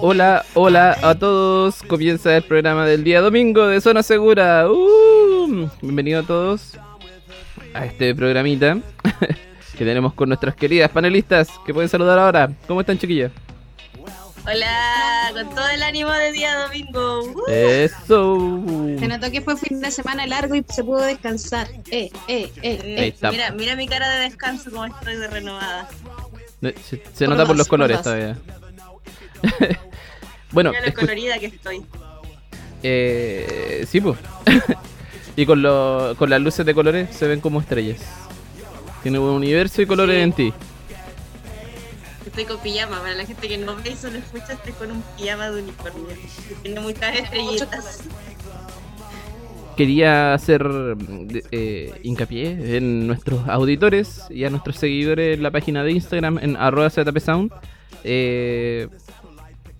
Hola, hola a todos. Comienza el programa del día domingo de Zona Segura. Uh, bienvenido a todos a este programita que tenemos con nuestras queridas panelistas que pueden saludar ahora. ¿Cómo están, chiquillas? Hola, con todo el ánimo de día domingo. Uh. Eso. Se notó que fue fin de semana largo y se pudo descansar. Eh, eh, eh, eh. Mira, mira mi cara de descanso como estoy de renovada. Se, se nota por Por los colores por todavía. bueno, Mira lo escu- colorida que estoy. eh, sí, pues. y con, lo- con las luces de colores se ven como estrellas. Tiene un universo y colores Sí. en ti. Estoy con pijama. Para la gente que no ve y solo escucha, estoy con un pijama de unicornio. Tiene muchas estrellitas. Quería hacer eh, hincapié en nuestros auditores y a nuestros seguidores en la página de Instagram en arroba ZPSound. Eh,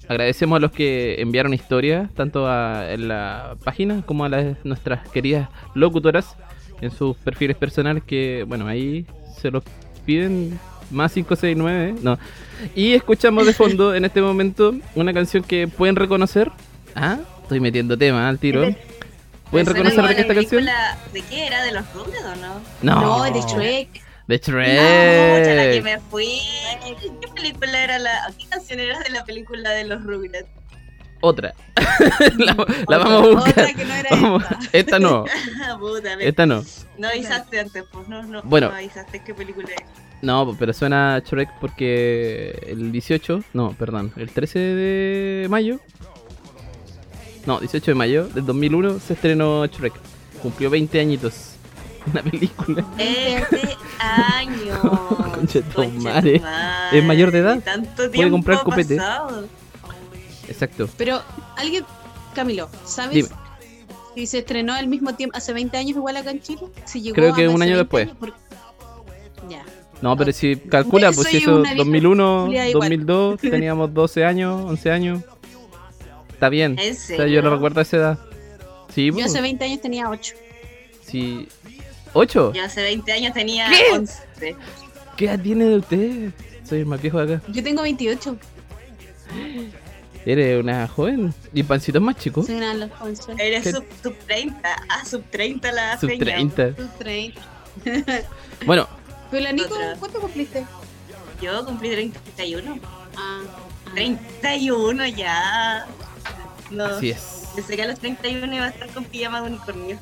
agradecemos a los que enviaron historias, tanto a- en la página como a las, nuestras queridas locutoras en sus perfiles personales, que bueno, ahí se los piden más 569, no. Y escuchamos de fondo en este momento una canción que pueden reconocer. Ah, estoy metiendo tema al tiro. ¿Pueden Me suena reconocer de qué esta canción? ¿De qué era? ¿De los Rugrats o no? No, No, de Shrek. De Pucha, la que Shrek. me fui. ¿Qué, qué película era la. ¿Qué canción era de la película de los Rugrats? Otra. la, la vamos a buscar. Otra que no era Vamos- esta. esta no, Ah, puta, esta no. No avisaste antes, pues no, no, Bueno. no avisaste qué película es. No, pero suena a Shrek porque el 18, no, perdón, el 13 de mayo. No, 18 de mayo del 2001 se estrenó Shrek. Cumplió 20 añitos. Una película. Este año. Concha de tu Concha madre. tu madre. Es mayor de edad. Tanto tiempo comprar ha copete. pasado. Exacto. Pero, alguien, Camilo, ¿sabes Dime. si se estrenó al mismo tiempo, hace 20 años igual acá en Chile? Si llegó Creo que un año 20 después. años, por- Ya. No, pero si calcula, pues si eso una vieja 2001, culiada igual. 2002, teníamos 12 años, 11 años. Está bien. ¿En O sea, yo no recuerdo esa edad. Sí, Yo pues, hace 20 años tenía 8. sí. ¿Ocho? Yo hace 20 años tenía ¿Qué? 11. ¿Qué edad tiene de usted? Soy el más viejo de acá. Yo tengo 28. Eres una joven. Y pancito es más chico. Soy una jovenzuelas. Eres sub, sub 30. Ah, sub 30 la Sub feña. 30. Soy 30. Bueno, Pero la Nico, Otra. ¿cuánto cumpliste? Yo cumplí 31. Ah, ah. 31 ya. No. así es. Pensé que a los 31 iba a estar con pijama de unicornio.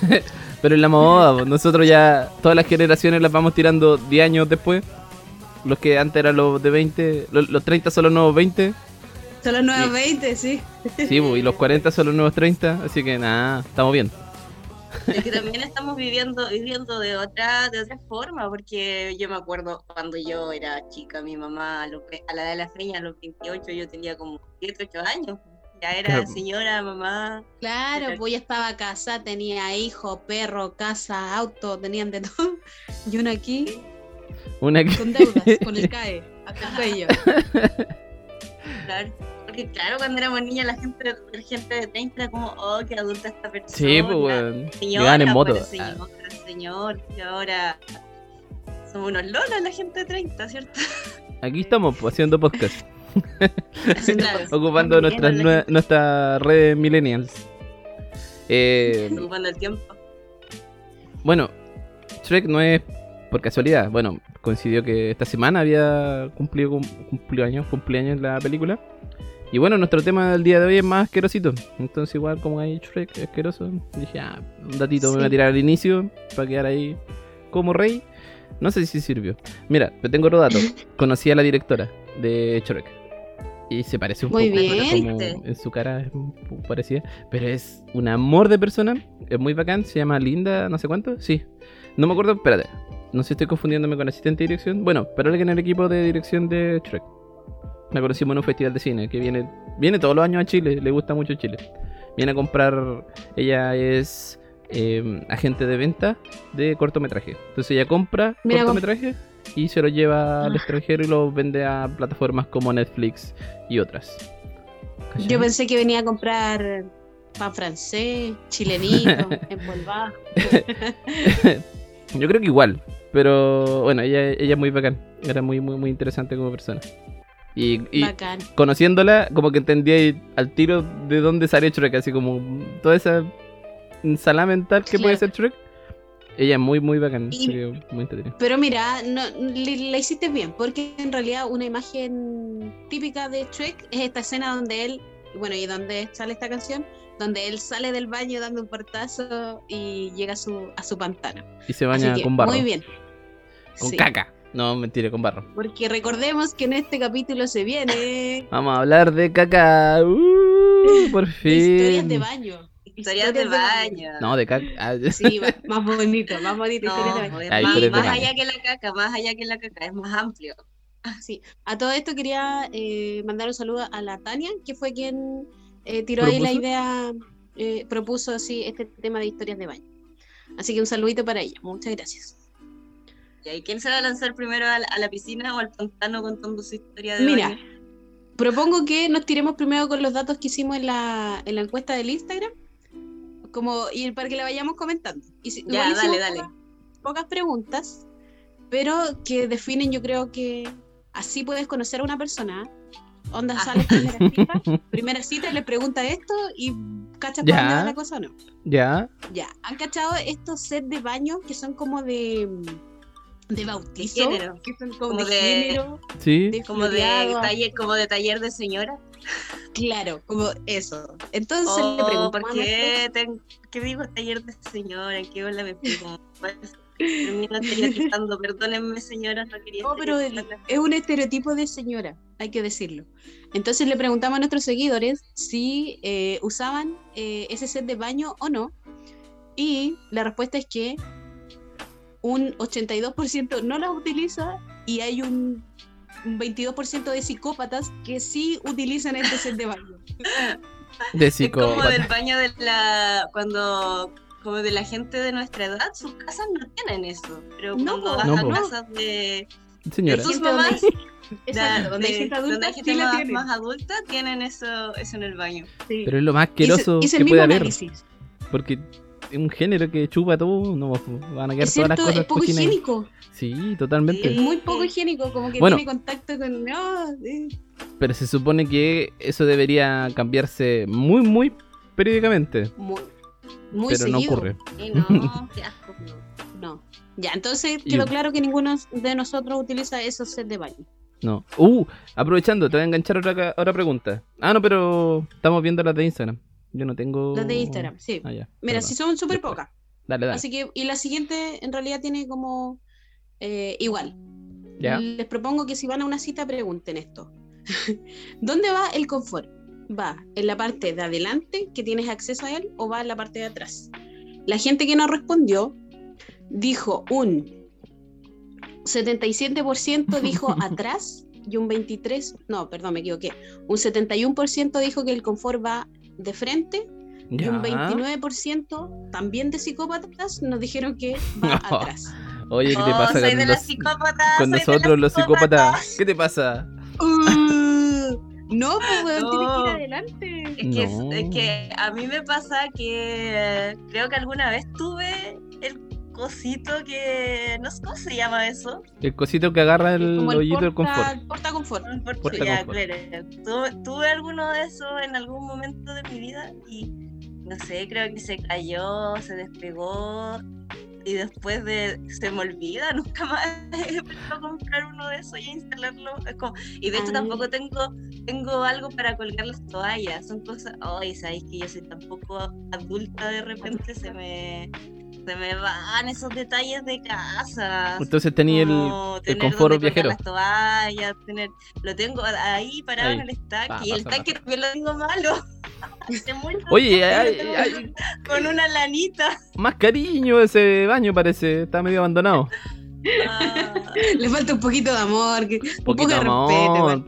Pero en la moda, nosotros ya, todas las generaciones las vamos tirando 10 años después. Los que antes eran los de 20, los, los 30 son los nuevos 20. Son los nuevos 20, sí. Sí, y los 40 son los nuevos 30. Así que nada, estamos bien. Es que también estamos viviendo viviendo de otra de otra forma, porque yo me acuerdo cuando yo era chica, mi mamá a, la edad de la feña, a los 28, yo tenía como 7, 8 años. Ya era Claro. señora, mamá. Claro, Pero- pues ya estaba casada, tenía hijo, perro, casa, auto, tenían de todo. Y uno aquí Una que... con deudas, con el CAE, hasta el cuello. Claro. Porque claro, cuando éramos niñas la gente, la gente de 30 era como, oh, qué adulta esta persona. Sí, pues, weón. Llegaban en moto. pues, señora, señor, y ahora somos unos lolos la gente de 30, ¿cierto? Aquí estamos, pues, haciendo podcast. Claro. Ocupando nuestras Viendo la nue- nuestras redes millennials. Eh, ocupando el tiempo. bueno, Shrek no es por casualidad. Bueno, coincidió que esta semana había cumplido cum- cumplió años, cumpleaños la película. Y bueno, nuestro tema del día de hoy es más asquerosito. Entonces, igual como hay Shrek asqueroso, dije, ah, un datito me voy a tirar al inicio para quedar ahí como rey. No sé si sirvió. Mira, te tengo otro dato. Conocí a la directora de Shrek. Y se parece un Muy poco bien. como en su cara es un poco parecida. Pero es un amor de persona. Es muy bacán. Se llama Linda, no sé cuánto. Sí. No me acuerdo, espérate. No sé si estoy confundiéndome con asistente de dirección. Bueno, pero alguien en el equipo de dirección de Shrek. La conocimos en un festival de cine que viene, viene todos los años a Chile. Le gusta mucho Chile. Viene a comprar. Ella es eh, agente de venta de cortometraje. Entonces ella compra Mira, cortometraje y se lo lleva al Ah. extranjero y lo vende a plataformas como Netflix y otras. ¿Cachai? Yo pensé que venía a comprar pan francés, chilenito, empolvado. Yo creo que igual. Pero bueno, ella, ella es muy bacán. Era muy, muy, muy interesante como persona. Y, conociéndola, como que entendía al tiro de dónde sale Shrek, así como toda esa ensalada mental que puede ser Shrek. Ella es muy, muy bacán. Y- así que muy entretenida. Pero mira, no, le- la hiciste bien, porque en realidad una imagen típica de Shrek es esta escena donde él, bueno, y donde sale esta canción, donde él sale del baño dando un portazo y llega a su, a su pantano. Y se baña que, con barro. Muy bien. Con Sí, caca. No, mentira, con barro. Porque recordemos que en este capítulo se viene Vamos a hablar de caca. Uh, por fin. historias de baño. Historias de baño. No, de caca. Ah, Sí, va- más bonito, más bonito. No, historias de baño. es Ah, más, historias de más baño. allá que la caca, más allá que la caca, es más amplio. Sí, a todo esto quería eh, mandar un saludo a la Tania, que fue quien eh, tiró ahí la idea, eh, propuso así este tema de historias de baño. Así que un saludito para ella, muchas gracias. ¿Y ahí quién se va a lanzar primero a la, a la piscina o al pantano contando su historia de Mira, baño? propongo que nos tiremos primero con los datos que hicimos en la, en la encuesta del Instagram, como y para que la vayamos comentando. Y si- Ya, dale, dale. Pocas, pocas preguntas, pero que definen, yo creo que así puedes conocer a una persona. Onda, Ah. sales primera cita, primera cita, le pregunta esto y cachas va la cosa o no. ya. Ya, ¿han cachado estos sets de baño que son como de, de bautizo? género. Que son como, Como de, de- género, Sí. de Como de taller, como de taller de señora. Claro, como eso. Entonces le Oh, preguntamos ¿por qué, ten- qué digo taller de señora? ¿En qué hola me fui? Como, pues, Termino estereotipando, perdónenme señoras, no quería No, pero el- es un estereotipo de señora, hay que decirlo. Entonces le preguntamos a nuestros seguidores si eh, usaban eh, ese set de baño o no. Y la respuesta es que un 82% no las utiliza y hay un, un 22% de psicópatas que sí utilizan este set de baño. De Es como del baño de la. cuando. como de la gente de nuestra edad, sus casas no tienen eso. Pero No, cuando vas No, a casas de, de Señora. Gente donde- mamás, Exacto, de- donde hay de- gente donde adulta, hay gente sí más, más adulta, tienen eso, eso en el baño. Sí. Pero es lo más asqueroso que puede mismo haber. análisis. Porque un género que chupa todo. No van a quedar Es todas las cosas es poco cochinas higiénico. Sí, totalmente. Es muy poco higiénico, como que Bueno. tiene contacto con. eh. Pero se supone que eso debería cambiarse muy, muy periódicamente. Muy, muy pero no seguido. ocurre. Y no, qué asco. No. Ya, entonces quedó claro que ninguno de nosotros utiliza esos sets de baño. No. Uh, aprovechando, te voy a enganchar otra, otra pregunta. Ah, no, pero estamos viendo las de Instagram. Yo no tengo. Las de Instagram, sí. Ah, ya. Mira, si son súper pocas. Dale, dale. Así que, y la siguiente en realidad tiene como eh, igual. Ya. Les propongo que si van a una cita pregunten esto. ¿Dónde va el confort? ¿Va en la parte de adelante que tienes acceso a él o va en la parte de atrás? La gente que no respondió dijo un 77% dijo atrás y un 23, no, perdón, me equivoqué. Un 71% dijo que el confort va de frente y Ya. un 29% también de psicópatas nos dijeron que va atrás. Oye, ¿qué te Oh, pasa soy con, de los- las psicópatas. con soy nosotros los psicópatas? ¿Qué te pasa? Uh, no, pues tienes que ir No. adelante. Es que, No. es que a mí me pasa que creo que alguna vez tuve el cosito que. No sé cómo se llama eso. El cosito que agarra el el hoyito del porta, confort. porta confort. No importa, Puerta ya, confort. claro. Tuve, tuve alguno de esos en algún momento de mi vida y no sé, creo que se cayó, se despegó y después de. Se me olvida, nunca más he vuelto a comprar uno de esos y a instalarlo. Es como- y de hecho Ah. tampoco tengo tengo algo para colgar las toallas. Son cosas. Ay, sabéis que yo soy tan poco adulta de repente, se me. Se me van esos detalles de casa. Entonces tenía el, el confort viajero. Las toallas, tener, lo tengo ahí parado Ahí. en el estanque Pa, y el tanque también lo tengo malo. Oye, ay, ay, con una lanita. más cariño ese baño parece. Está medio abandonado. Ah, Le falta un poquito de amor, que- un poco poquito de de respeto. amor. igual.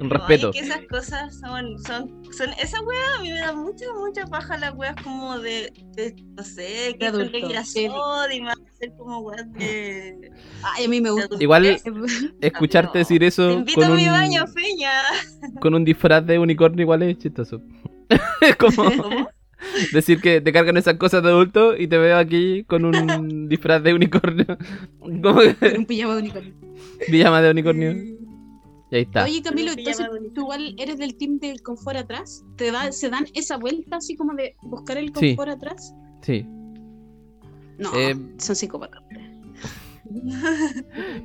Un respeto. Ay, que esas cosas son, son, son, esa wea a mí me da mucha, mucha paja las weas como de, de, no sé, que adulto, que sí. y más hacer como weas de... Ay, a mí me gusta. Igual Te escucharte no. decir eso invito con a mi un, baño, feña. con un disfraz de unicornio igual es chistoso. es como ¿Cómo? decir que te cargan esas cosas de adulto y te veo aquí con un disfraz de unicornio. Como que- un pijama de unicornio. pijama de unicornio. Y ahí está. Oye, Camilo, entonces tú igual eres del team del confort atrás. ¿Te da, ¿Se dan esa vuelta así como de buscar el Sí. confort atrás? Sí. No, Eh, son psicópatas.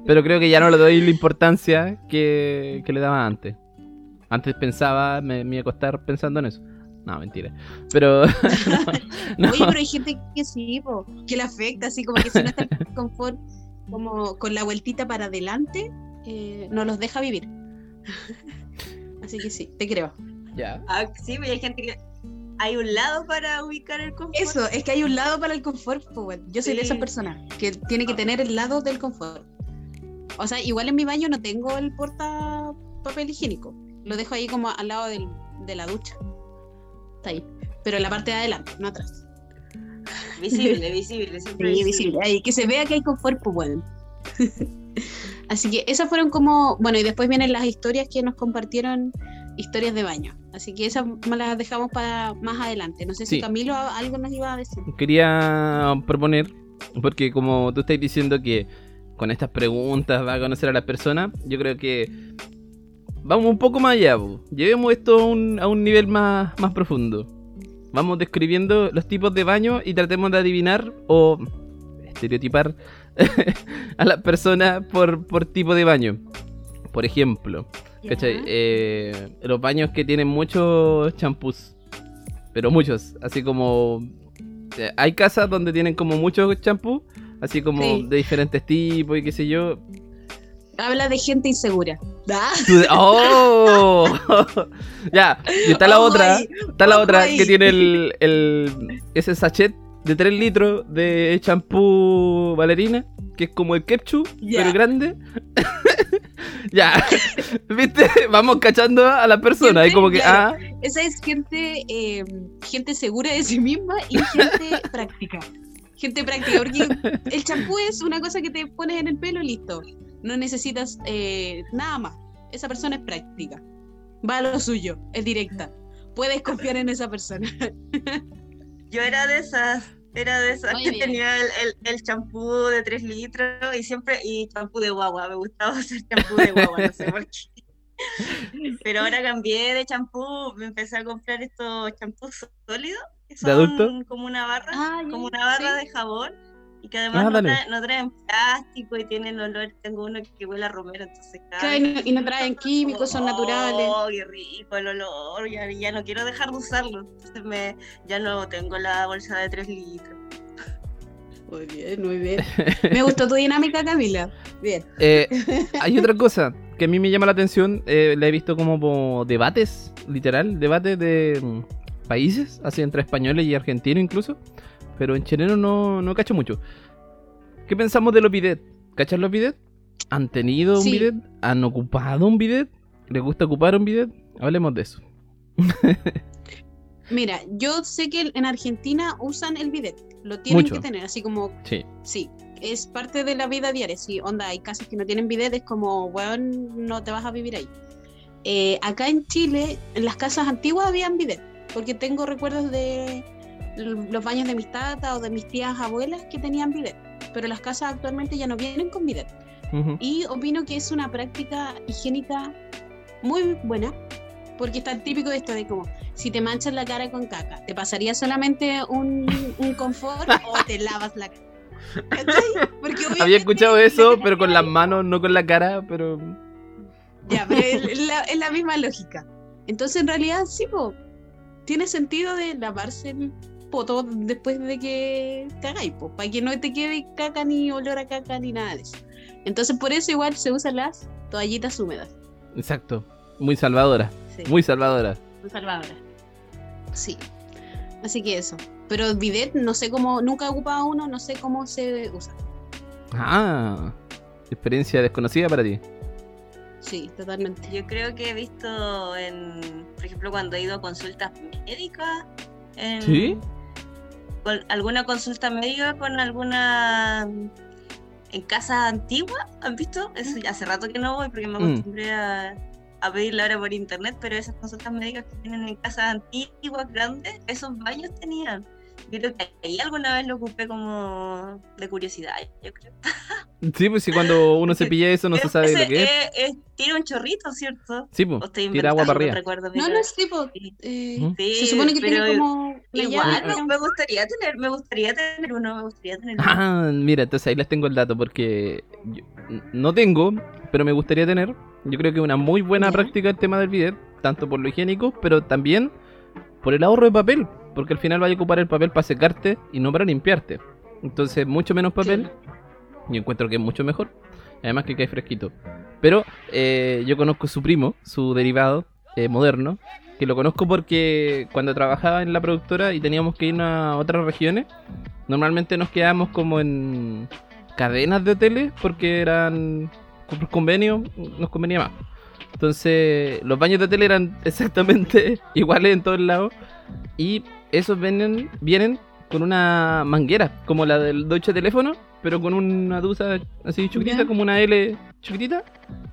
Pero creo que ya no le doy la importancia que, que le daba antes. Antes pensaba, me, me iba a acostar pensando en eso. No, mentira. Pero. no, Oye, pero hay gente que sí, po, que le afecta, así como que si no está en confort, como con la vueltita para adelante, eh, no los deja vivir. Así que sí, te creo. Ya. Ah, sí, pero hay gente que. Hay un lado para ubicar el confort. Eso, es que hay un lado para el confort. Yo soy de esas personas que tiene que tener el lado del confort. O sea, igual en mi baño no tengo el porta papel higiénico. Lo dejo ahí como al lado del- de la ducha. Está ahí. Pero en la parte de adelante, no atrás. Visible, visible, siempre Sí, visible. Ahí, que se vea que hay confort, pues bueno. Así que esas fueron como, bueno, y después vienen las historias que nos compartieron, historias de baño. Así que esas me las dejamos para más adelante. No sé si Sí. Camilo algo nos iba a decir. Quería proponer, porque como tú estás diciendo que con estas preguntas va a conocer a las personas, yo creo que vamos un poco más allá. po. Llevemos esto a un, a un nivel más, más profundo. Vamos describiendo los tipos de baño y tratemos de adivinar o estereotipar a las personas por, por tipo de baño. Por ejemplo. Eh, los baños que tienen muchos champús. Pero muchos. Así como. eh, Hay casas donde tienen como muchos champús. Así como Sí. de diferentes tipos y qué sé yo. Habla de gente insegura. ¿Ah? ¡Oh! ya, y está la Ojo otra. Está la ojo otra que tiene el, el- ese sachet de 3 litros de champú valerina, que es como el ketchup, Ya. pero grande. ya, ¿viste? Vamos cachando a la persona y como que, Claro. ah, Esa es gente, eh, gente segura de sí misma y gente práctica. Gente práctica, porque el champú es una cosa que te pones en el pelo y listo. No necesitas eh, nada más. Esa persona es práctica. Va a lo suyo, es directa. Puedes confiar en esa persona. Yo era de esas, era de esas Muy que bien. tenía el, el, el champú de 3 litros y siempre, y champú de guagua, me gustaba usar champú de guagua, no sé por qué. Pero ahora cambié de champú, me empecé a comprar estos champús sólidos, que son ¿De adulto? como una barra, Ah, como una barra sí. de jabón, y que además Ah, no, traen, no traen plástico y tienen olor, tengo uno que huele a romero, entonces cada Claro, y no- y no traen químicos, son naturales. Oh, qué rico el olor, ya, ya no quiero dejar de usarlo. Entonces me, ya no tengo la bolsa de 3 litros. Muy bien, muy bien. Me gustó tu dinámica, Camila. Bien. eh, hay otra cosa que a mí me llama la atención, eh, la he visto como, como debates, literal, debates de mm, países, así entre españoles y argentinos incluso, pero en chileno no, no cacho mucho. ¿Qué pensamos de los bidet? ¿Cachas los bidet? ¿Han tenido un bidet? ¿Han ocupado un bidet? ¿Les gusta ocupar un bidet? Hablemos de eso. Mira, yo sé que en Argentina usan el bidet. Lo tienen Mucho. que tener, así como Sí. Sí, es parte de la vida diaria. Sí, onda, hay casas que no tienen bidet, es como, weón, no te vas a vivir ahí. Eh, acá en Chile, en las casas antiguas habían bidet, porque tengo recuerdos de los baños de mis tatas o de mis tías abuelas que tenían bidet, pero las casas actualmente ya no vienen con bidet. Y opino que es una práctica higiénica muy buena, porque está típico de esto de como, si te manchas la cara con caca, ¿te pasaría solamente un, un confort o te lavas la cara? Porque Había escuchado eso, pero con las manos, no con la cara, pero... Ya, pero es la, es la misma lógica. Entonces, en realidad, sí, po, tiene sentido de lavarse el poto después de que cagáis, po, para que no te quede caca ni olor a caca ni nada de eso. Entonces, por eso igual se usan las toallitas húmedas. Exacto. Muy salvadora. Sí, Muy salvadora. muy salvadoras. Sí. Así que eso. Pero bidet, no sé cómo, nunca he ocupado uno, no sé cómo se usa. Ah, experiencia desconocida para ti. Sí, totalmente. Yo creo que he visto en, por ejemplo, cuando he ido a consultas médicas, en ¿Sí? con alguna consulta médica con alguna en casas antiguas, ¿han visto? Eso ya hace rato que no voy porque me Mm. acostumbré a, a pedirla ahora por internet, pero esas consultas médicas que tienen en casas antiguas, grandes, esos baños tenían. Yo creo que ahí alguna vez lo ocupé como de curiosidad, yo creo. Sí, pues si cuando uno se pilla eso no se sabe Ese lo que es. es- tira un chorrito, ¿cierto? Sí, pues, tira agua para arriba. no recuerdo No, no es tipo. Sí. eh, Ujú. Sí, se supone que tiene pero como Igual me, me gustaría tener, me gustaría tener uno, me gustaría tener uno. Ah, mira, entonces ahí les tengo el dato porque yo no tengo, pero me gustaría tener. Yo creo que una muy buena Ya. práctica el tema del bidet, tanto por lo higiénico, pero también por el ahorro de papel, porque al final vas a ocupar el papel para secarte y no para limpiarte. Entonces, mucho menos papel, yo encuentro que es mucho mejor. Además que cae fresquito. Pero eh, yo conozco su primo, su derivado eh, moderno, que lo conozco porque cuando trabajaba en la productora y teníamos que ir a otras regiones, normalmente nos quedábamos como en cadenas de hoteles porque eran por convenio, nos convenía más. Entonces, los baños de hotel eran exactamente iguales en todos lados y esos vienen, vienen con una manguera, como la del Deutsche Teléfono, pero con una dusa así chiquitita, como una L chiquitita,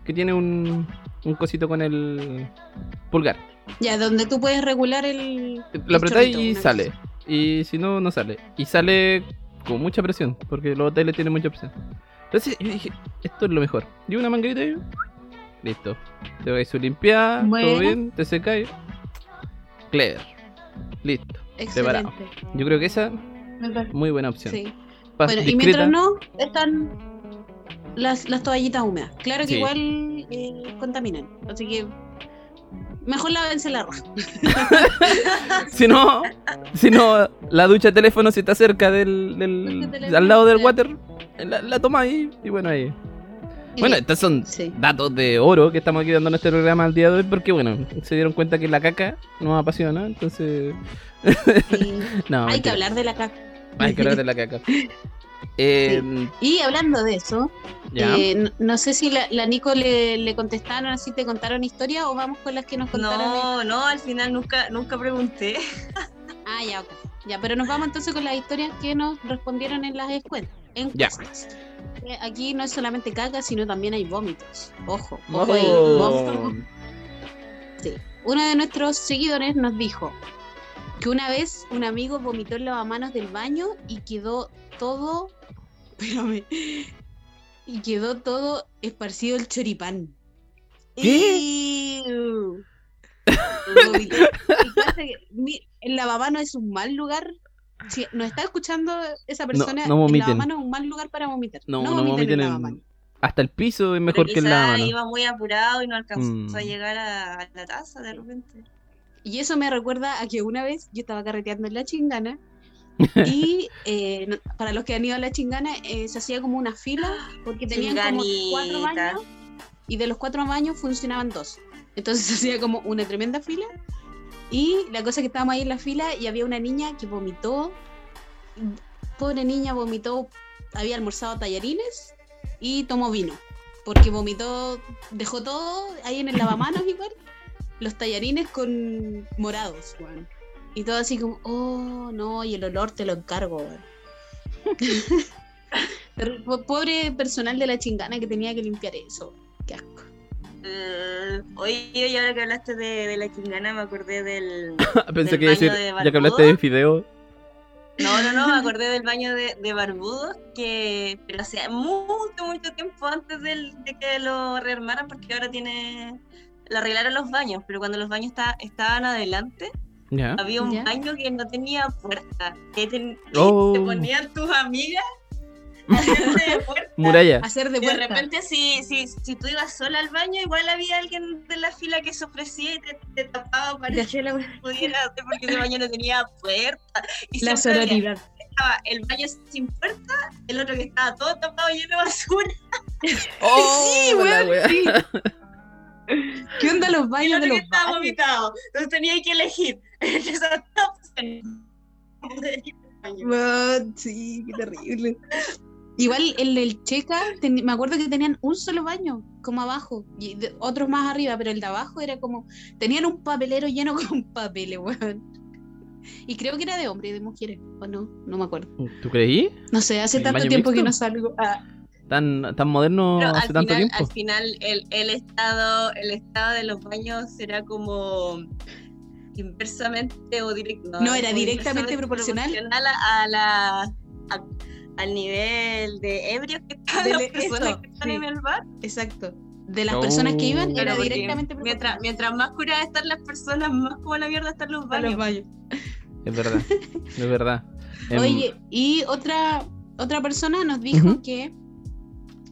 que tiene un, un cosito con el pulgar. Ya, donde tú puedes regular el. Lo apretáis y sale. cosa. Y si no, no sale. Y sale con mucha presión, porque los hoteles tienen mucha presión. Entonces yo dije, esto es lo mejor. Y una manguerita y listo. Te vais su limpiada, todo Bueno. bien, te secáis. Clever. Listo. Preparado. Excelente. Yo creo que esa muy buena opción. Sí. Bueno, y mientras no, están las, las toallitas húmedas. Claro que Sí. igual eh, contaminan. Así que mejor lávense la raja. Si no, si no, la ducha de teléfono si está cerca del, del- al lado del water, la, la toma ahí y bueno ahí. Bueno, estos son Sí. datos de oro que estamos aquí dando en este programa al día de hoy porque bueno, se dieron cuenta que la caca nos apasiona, entonces Sí. no, Hay que hablar de la caca. Hay que hablar de la caca. Eh, Y hablando de eso, ya. eh, no, no sé si la, la Nico le, le contestaron así, te contaron historia o vamos con las que nos contaron. No, no, al final nunca, nunca pregunté. Ah, ya, ok. Ya, pero nos vamos entonces con las historias que nos respondieron en las escuelas. Ya. Encuestas. Eh, Aquí no es solamente caca, sino también hay vómitos. Ojo, ojo ahí, Oh. vómitos. Sí. Uno de nuestros seguidores nos dijo que una vez un amigo vomitó el lavamanos del baño y quedó todo. Espérame. Y quedó todo esparcido el choripán. ¿Qué? El lavamanos es un mal lugar. Si nos está escuchando esa persona, no el vomiten. lavamanos es un mal lugar para vomitar. No, no vomiten vomiten el. Hasta el piso es mejor Pero que el lavamanos. iba muy apurado y no alcanzó Mm. a llegar a, la taza de repente. Y eso me recuerda a que una vez yo estaba carreteando en la chingana y eh, no- para los que han ido a la chingana eh, se hacía como una fila porque tenían como cuatro Chinganita. baños y de los cuatro baños funcionaban dos. Entonces se hacía como una tremenda fila y la cosa es que estábamos ahí en la fila y había una niña que vomitó, pobre niña vomitó, había almorzado tallarines y tomó vino porque vomitó, dejó todo ahí en el lavamanos igual los tallarines con morados, weón. Y todo así como, oh, no, y el olor te lo encargo, Pobre personal de la chingana que tenía que limpiar eso. Qué asco. Eh, oye, y ahora que hablaste de, de la chingana, me acordé del. Pensé del que iba a decir, baño de ya que hablaste de fideo. No, no, no, me acordé del baño de, de Barbudos, que. Pero hace mucho, mucho tiempo antes del- de que lo rearmaran, porque ahora tiene. Le arreglaron los baños, pero cuando los baños esta- estaban adelante, había un baño que no tenía puerta. Que ten- y Oh. te ponían tus amigas hacerse de puerta. Muralla. Hacer de de repente, si, si, si tú ibas sola al baño, igual había alguien de la fila que se ofrecía y te, te tapaba para que pudiera hacer porque ese baño no tenía puerta. Y La sororidad. estaba el baño sin puerta, el otro que estaba todo tapado lleno de basura, Oh, la weón, wea. sí. ¿Qué onda los y el baños de otro que los estaba baños? vomitado. Entonces tenía que elegir. Weón, Sí, qué terrible. Igual el del Checa, ten- me acuerdo que tenían un solo baño, como abajo, y de- otros más arriba, pero el de abajo era como, tenían un papelero lleno con papeles, weón. Y creo que era de hombres y de mujeres, o no, no me acuerdo. ¿Tú creí? No sé, hace ¿El tanto tiempo que no salgo. Ah, tan, tan moderno Pero hace al tanto final, tiempo. al final el, el estado el estado de los baños será como inversamente o directo No, era directamente proporcional. a, a la a- al nivel de ebrios que están De las le- personas eso, que están sí. en el bar. Exacto. De las Oh. personas que iban era porque directamente mientras, mientras más curadas están las personas, más como la mierda están los baños. los baños. Es verdad, es verdad. Em, Oye, y otra, otra persona nos dijo que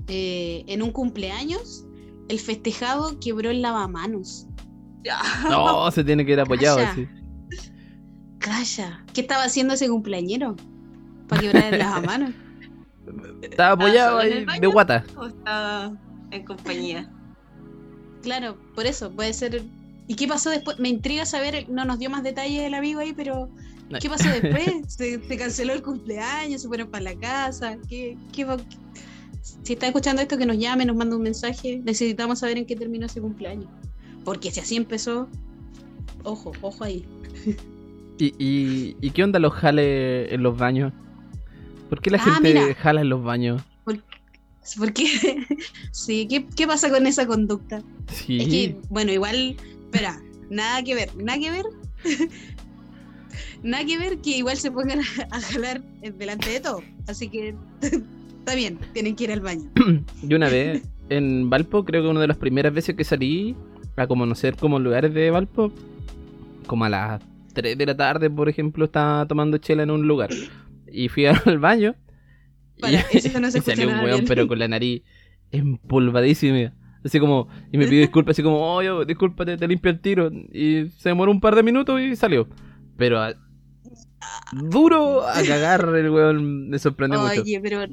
eh, en un cumpleaños el festejado quebró el lavamanos. Ya. No, se tiene que ir apoyado. Calla. así. Calla, ¿qué estaba haciendo ese cumpleañero? Para quebrar el lavamanos. Estaba apoyado ahí baño? de guata. O está en compañía. Claro, por eso, puede ser. ¿Y qué pasó después? Me intriga saber, no nos dio más detalles el amigo ahí, pero ¿qué pasó después? ¿Se, se canceló el cumpleaños? ¿Se fueron para la casa? ¿Qué, Si está escuchando esto, que nos llame, nos manda un mensaje. Necesitamos saber en qué terminó ese cumpleaños. Porque si así empezó, ojo, ojo ahí. ¿Y, y, y qué onda los jales en los baños? ¿Por qué la Ah, gente mira. jala en los baños? ¿Por qué? sí, ¿qué, qué pasa con esa conducta? Sí. Es que, bueno, igual, espera, nada que ver, nada que ver. nada que ver que igual se pongan a, a jalar delante de todo. Así que está bien, tienen que ir al baño. Yo una vez en Valpo, creo que una de las primeras veces que salí a conocer como lugares de Valpo, como a las 3 de la tarde, por ejemplo, estaba tomando chela en un lugar. Y fui al baño. y- Para, eso no se y salió un weón, pero con la nariz empolvadísima. Así como, y me pidió disculpas, así como, oye, discúlpate, te limpio el tiro. Y se demoró un par de minutos y salió. Pero a- duro a cagar el weón, me sorprendió mucho. Oye, pero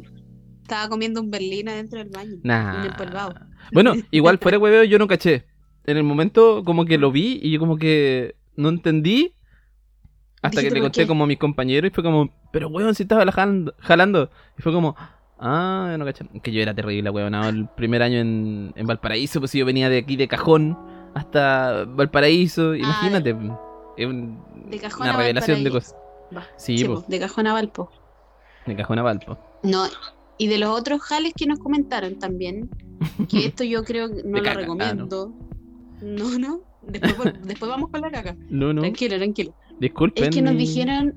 estaba comiendo un berlín adentro del baño. Nah. Bueno, igual fuera hueveo yo no caché. En el momento como que lo vi y yo como que no entendí. Hasta que le ¿por conté qué? como a mis compañeros y fue como, pero weón, si estaba jalando, jalando. Y fue como, ah, no caché. Que yo era terrible, weón. El primer año en, en Valparaíso, pues yo venía de aquí de cajón hasta Valparaíso. Imagínate. es un- De cajón una a revelación de cosas. Va, Sí, po, de cajón a Valpo. De cajón a Valpo. No, y de los otros jales que nos comentaron también, que esto yo creo que no De lo caca, ah, recomiendo. no. no, Después, después vamos con la caca. No, no. Tranquilo, tranquilo. Disculpen. Es que nos dijeron.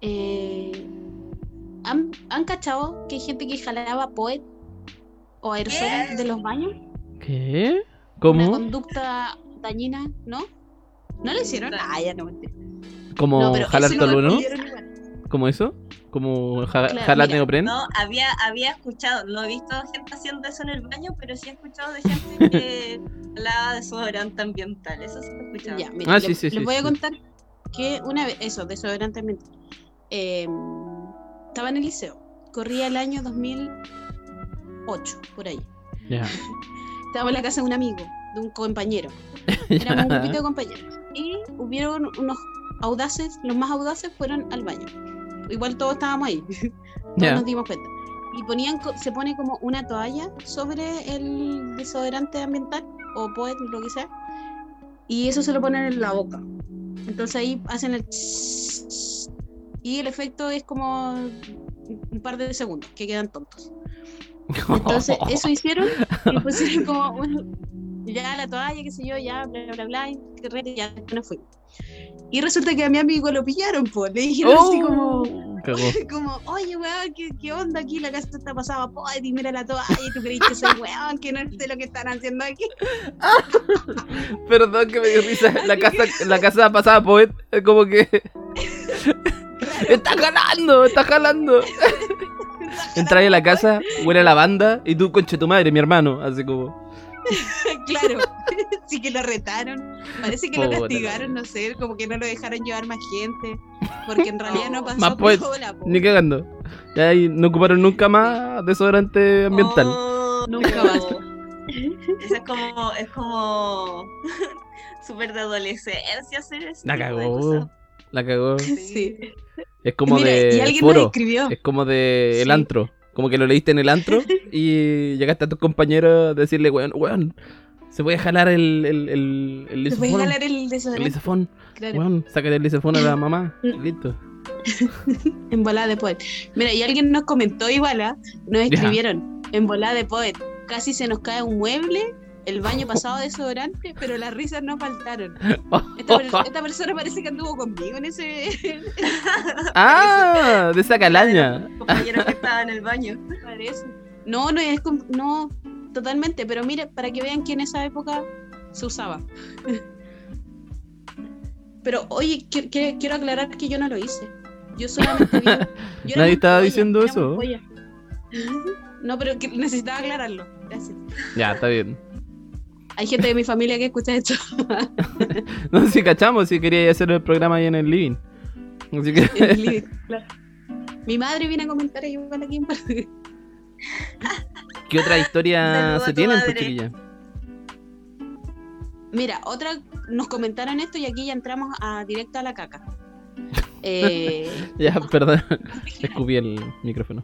eh, ¿han, han cachado que hay gente que jalaba poet o aerosoles de los baños? ¿Qué? Una ¿Cómo? conducta dañina, ¿no? ¿No lo hicieron? Ah, ya no mentira. ¿Como No, jalar tolueno? ¿Como eso? ¿Como ja- Claro, jalar mira, neopren? No, había, había escuchado, no he visto gente haciendo eso en el baño, pero sí he escuchado de gente que hablaba de desodorante ambiental. Eso sí lo he escuchado. Ya, mira, Ah, les, sí, sí, les sí, voy a contar que una vez, eso, desodorante ambiental. Eh, estaba en el liceo, corría el año 2008, por ahí. Ya. Estaba en la casa de un amigo, de un compañero. Éramos un grupito de compañeros. Y hubieron unos audaces, los más audaces fueron al baño. Igual todos estábamos ahí, todos nos dimos cuenta. Y ponían, se pone como una toalla sobre el desodorante ambiental o poet, lo que sea. Y eso se lo ponen en la boca. Entonces ahí hacen el y el efecto es como un par de segundos que quedan tontos. Entonces eso hicieron y pusieron como bueno, ya la toalla, qué sé yo, ya, bla, bla, bla, y ya nos fuimos. Y resulta que a mi amigo lo pillaron, pues, le dijeron así como, Oh, cagó. como, oye, weón, ¿qué, qué onda aquí? La casa está pasada y mira la toalla y tú crees que soy weón, que no sé lo que están haciendo aquí. Perdón que me dio risa. La casa, la casa pasada poet, es como que. ¡Está jalando! ¡Está jalando! Entra a la casa, huele a lavanda y tú, conche tu madre, mi hermano. Así como. claro, sí que lo retaron. Parece que lo castigaron, no sé, como que no lo dejaron llevar más gente. Porque en realidad no pasó Más po. Ni cagando. Ahí no ocuparon nunca más desodorante ambiental. Oh, Nunca más. Eso es como, es como súper de adolescencia hacer eso. La cagó. La cagó. Sí. Es como Mira, y de alguien escribió. Es como de el antro. Como que lo leíste en el antro y llegaste a tus compañeros a decirle, weón, weón, se puede jalar el, el, el, el ¿Se puede lisofón. jalar el El lisofón. Claro. Weón, sácate el lisofón a la mamá. Listo. en volada de poet. Mira, y alguien nos comentó igual, ¿ah? nos escribieron en volada de poet. Casi se nos cae un mueble, el baño pasado desodorante, pero las risas no faltaron. Esta, per- esta persona parece que anduvo conmigo en ese. ah, de esa calaña. Compañero que estaba en el baño. parece. No, no es no, totalmente, pero mire, para que vean que en esa época se usaba. Pero oye, qui- quiero aclarar que yo no lo hice. Yo solamente vi. yo Nadie estaba polla, diciendo eso. No, pero que necesitaba aclararlo. Gracias. Ya, está bien. Hay gente de mi familia que escucha esto. No sé si cachamos, si quería hacer el programa ahí en el living. Así que. En el living, claro. Mi madre viene a comentar igual aquí en parte. ¿Qué otra historia se tienen, pues, chiquilla? Mira, otra, nos comentaron esto y aquí ya entramos a, directo a la caca. Eh, Ya, perdón. Escupí el micrófono.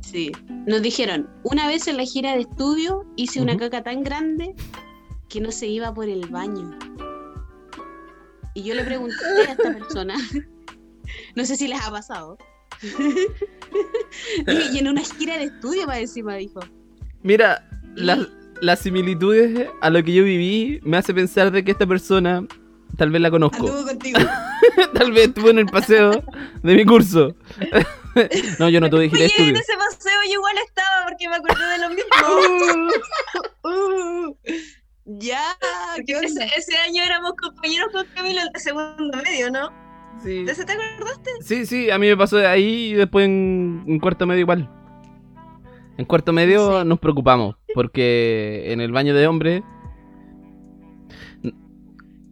sí. Nos dijeron, una vez en la gira de estudio hice una caca tan grande que no se iba por el baño. Y yo le pregunté a esta persona, no sé si les ha pasado. y en una gira de estudio para encima dijo. Mira, las, las similitudes a lo que yo viví me hace pensar de que esta persona tal vez la conozco. Contigo. Tal vez estuvo en el paseo de mi curso. no, yo no tuve gira de Oye, en estudio. ese paseo yo igual estaba porque me acordé de lo mismo. Uh, ya, ese, ese año éramos compañeros con Camilo de segundo medio, ¿no? Sí. ¿De ese te acordaste? sí, sí, a mí me pasó de ahí y después en, en cuarto medio igual. En cuarto medio Sí. nos preocupamos porque en el baño de hombre...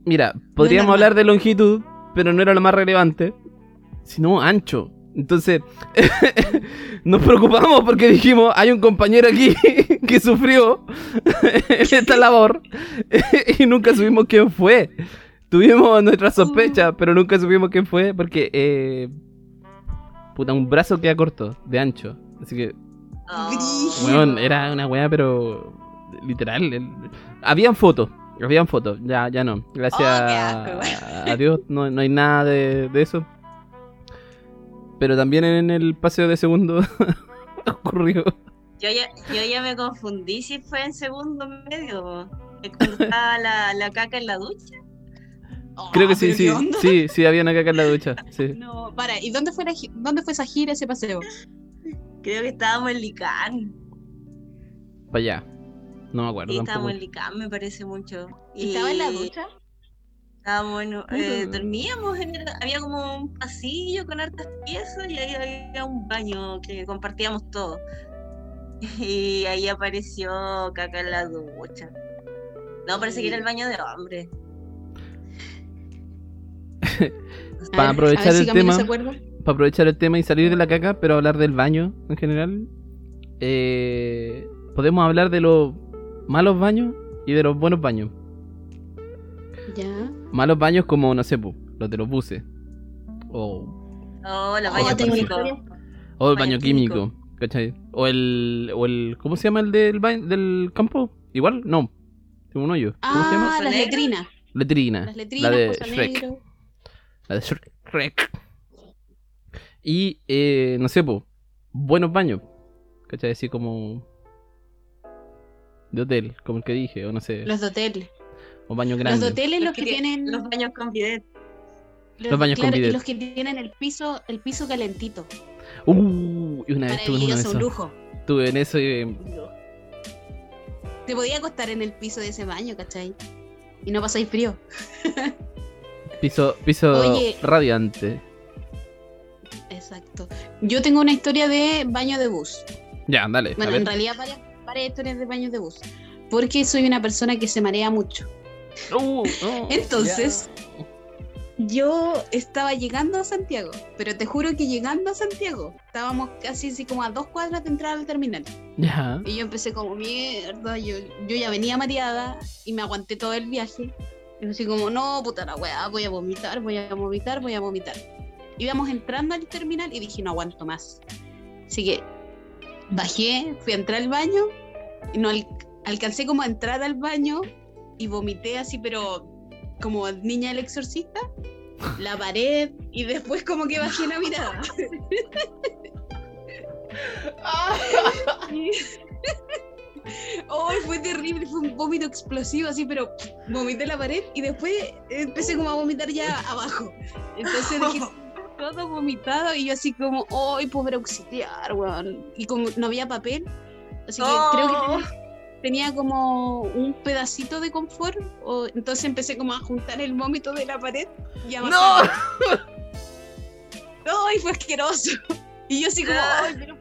Mira, podríamos hablar de longitud, pero no era lo más relevante, sino ancho. Entonces, nos preocupamos porque dijimos, hay un compañero aquí que sufrió esta labor y nunca supimos quién fue. Tuvimos nuestras sospechas, pero nunca supimos quién fue porque, eh, puta, un brazo queda corto, de ancho. Así que, Brígido. weón, era una weá, pero literal. el- Habían fotos, habían fotos, ya, ya no. Gracias Oh, a Dios, no, no hay nada de, de eso. Pero también en el paseo de segundo ocurrió. Yo ya, yo ya me confundí si fue en segundo medio. estaba la, la caca en la ducha. Creo que Ah, sí, ¿pero sí, sí, sí, había una caca en la ducha. Sí. No, para, ¿y dónde fue, la gi- dónde fue esa gira, ese paseo? Creo que estábamos en Licán. Para allá. No me acuerdo Sí, estábamos en Licán, me parece mucho. Y ¿Estaba en la ducha? Estábamos en- eh, Mm. dormíamos, en el- había como un pasillo con hartas piezas y ahí había un baño que compartíamos todos. Y ahí apareció caca en la ducha. No, parece que era el baño de hombre. Para aprovechar si el tema. se. Para aprovechar el tema y salir de la caca, pero hablar del baño en general. eh, podemos hablar de los malos baños y de los buenos baños. Ya. Malos baños como, no sé, pu, los de los buses. O, Oh, los Oh, baños tengo químicos. o el Baño baño químico. ¿Cachai? O el, o el. ¿Cómo se llama el del, ba- del campo? ¿Igual? No. Tiene un hoyo. ¿Cómo se llama? Ah, las letrinas. Letrina. Las letrinas, la de Shrek. Negro. La de Shrek. Y, eh, no sé, po, buenos baños. ¿Cachai? Así como. De hotel, como el que dije, o no sé. Los de hotel. O baños Los grandes. hoteles, los que tie- tienen. Los baños con bidet. los- baños con claro, y bidet. los que tienen el piso, el piso calentito. Uh, y una vez tuve un lujo. Tuve en eso y. eh, Te podía acostar en el piso de ese baño, ¿cachai? Y no pasáis frío. Piso, piso Oye. radiante. Exacto. Yo tengo una historia de baño de bus. Ya, dale. Bueno, a ver. en realidad varias, varias historias de baños de bus. Porque soy una persona que se marea mucho. Uh, no, Entonces, yo estaba llegando a Santiago, pero te juro que llegando a Santiago, estábamos casi así como a dos cuadras de entrar al terminal. Ya. Y yo empecé como, mierda, yo, yo ya venía mareada y me aguanté todo el viaje. Y así como, no, puta la weá, voy a vomitar, voy a vomitar, voy a vomitar. Íbamos entrando al terminal y dije, no aguanto más. Así que bajé, fui a entrar al baño y no al- alcancé como a entrar al baño y vomité así, pero como niña del exorcista. la pared y después como que bajé la mirada. Oh, fue terrible, fue un vómito explosivo así, pero vomité la pared y después empecé como a vomitar ya abajo. Entonces dejé todo vomitado y yo así como, ¡ay, pobre auxiliar, weón! Y como no había papel, así que creo que Oh. Tenía, como un pedacito de confort, o, entonces empecé como a juntar el vómito de la pared y a ¡No! bajarlo. ¡Ay, fue asqueroso! Y yo así como, Ah. ¡ay, pero,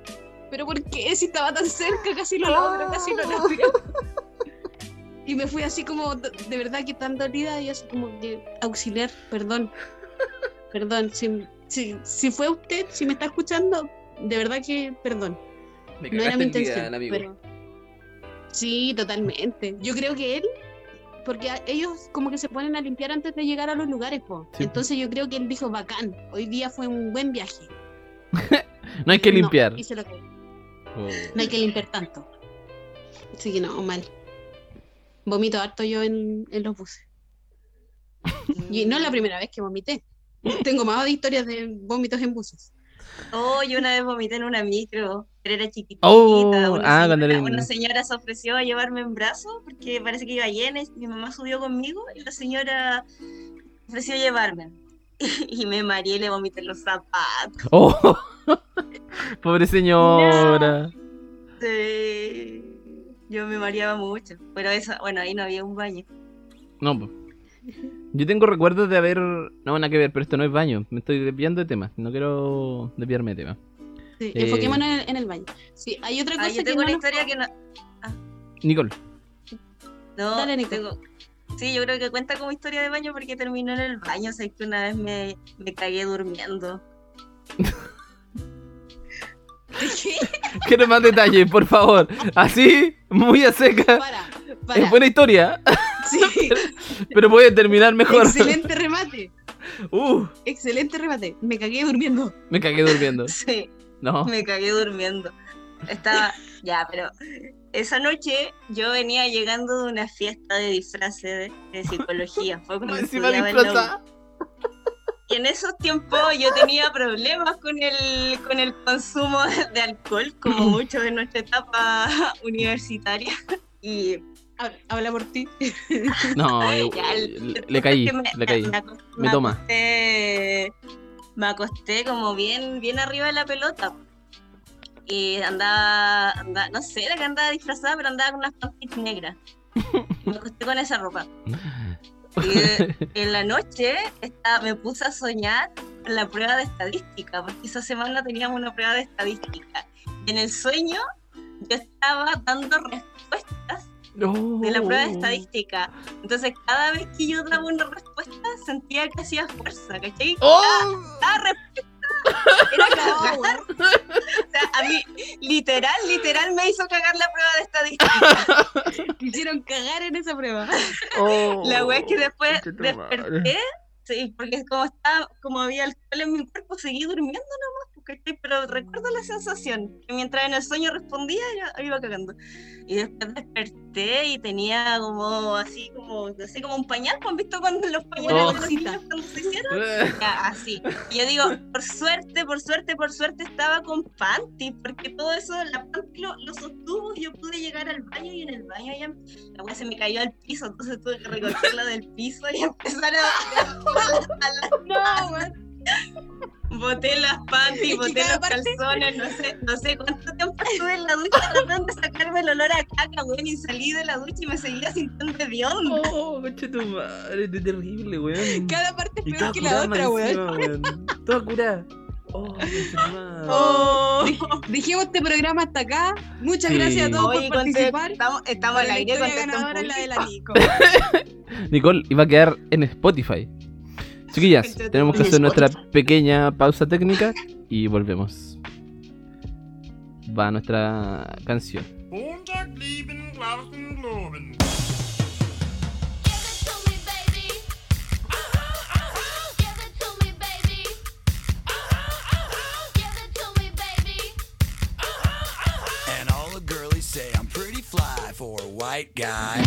pero por qué? Si estaba tan cerca, casi lo logro, casi lo logro. Y me fui así como, de verdad que tan dolida, y así como de auxiliar, perdón. Perdón, si, si, si fue usted, si me está escuchando, de verdad que perdón. Me No era mi intención. amigo. pero- Sí, totalmente. Yo creo que él, porque ellos como que se ponen a limpiar antes de llegar a los lugares, po. Sí. Entonces yo creo que él dijo, bacán, hoy día fue un buen viaje. No hay que No, limpiar. hice lo que- Oh. no hay que limpiar tanto. Así que no, mal. Vomito harto yo en, en los buses. Y no es la primera vez que vomité. Tengo más historias de vómitos en buses. Oh, yo una vez vomité en una micro, era chiquitita. Oh, una, ah, señora, una se ofreció a llevarme en brazos porque parece que iba llena y mi mamá subió conmigo y la señora ofreció llevarme. Y me mareé y le vomité los zapatos. Oh. Pobre señora. Sí. Yo me mareaba mucho. Pero eso, bueno, ahí no había un baño. No. Yo tengo recuerdos de haber. No, nada que ver, pero esto no es baño. Me estoy desviando de tema. No quiero desviarme de tema. Sí, Eh. enfoquémonos en el, en el baño. Sí, hay otra Ah, cosa yo que tengo no una nos- historia que no. Nicole. No, Dale, Nico. tengo- Sí, yo creo que cuenta como historia de baño porque terminó en el baño. O sea, que una vez me, me cagué durmiendo. ¿Qué? Quiero más detalles, por favor. Así, muy a seca. Para, Es buena historia, Sí, pero puede terminar mejor. excelente remate. Uh, Excelente remate. Me cagué durmiendo. me cagué durmiendo. Sí, No. me cagué durmiendo. Estaba. Ya, pero esa noche yo venía llegando de una fiesta de disfraces de, de psicología. Fue cuando Encima disfrazada. Y en esos tiempos yo tenía problemas con el, con el consumo de alcohol, como muchos de nuestra etapa universitaria. Y Habla, por ti. No, Ya, el- le, le caí, me, le caí. me toma. Me acosté como bien, bien arriba de la pelota. Y andaba, andaba, no sé, era que andaba disfrazada, pero andaba con unas panties negras. Y me acosté con esa ropa. Y eh, en la noche estaba, me puse a soñar la prueba de estadística, porque esa semana teníamos una prueba de estadística. Y en el sueño yo estaba dando respuestas No. de la prueba de estadística. Entonces, cada vez que yo daba una respuesta, sentía que hacía fuerza, ¿cachai? ¡Oh! Cada respuesta era cagar. O sea, a mí, literal, literal, me hizo cagar la prueba de estadística. Te hicieron cagar en esa prueba. Oh. La wea es que después madre. desperté, sí, porque como estaba, como había alcohol en mi cuerpo, seguí durmiendo nomás, ¿cachai? pero recuerdo la sensación, que mientras en el sueño respondía, yo iba cagando. Y después desperté y tenía como así, como, así como un pañal, ¿pues ¿han visto cuando los pañales Oh. de los niños cuando se hicieron? Ya, así. Y yo digo, por suerte, por suerte, por suerte estaba con panty, porque todo eso, la panty lo, lo sostuvo y yo pude llegar al baño y en el baño ya la weá se me cayó al piso, entonces tuve que recogerla del piso y empezar a, a la- No, weón. Boté las panties, Es que boté los parte- calzones, no sé, no sé cuánto tiempo estuve en la ducha tratando de sacarme el olor a caca, weón, y salí de la ducha y me seguía sintiendo hedionda. Oh, concha tu madre, qué terrible, weón. Cada parte es peor que la otra, weón. encima, weón. Toda curada. Oh, madre. Oh. Dijimos este programa hasta acá. Muchas Sí. gracias a todos por participar. estamos, estamos al la aire, es la de la Nico. Nicole iba a quedar en Spotify. Chiquillas, tenemos que hacer nuestra pequeña pausa técnica y volvemos. Va nuestra canción. Montag lieben, glauben, globen. Give it to me, baby. Give it to me, baby. Give it to me, baby. And all the girlies say I'm pretty fly for a white guy.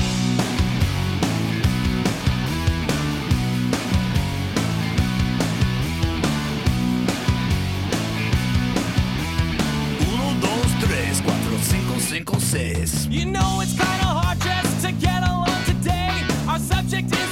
single, single, sis. You know it's kinda hard just to get along today. Our subject is.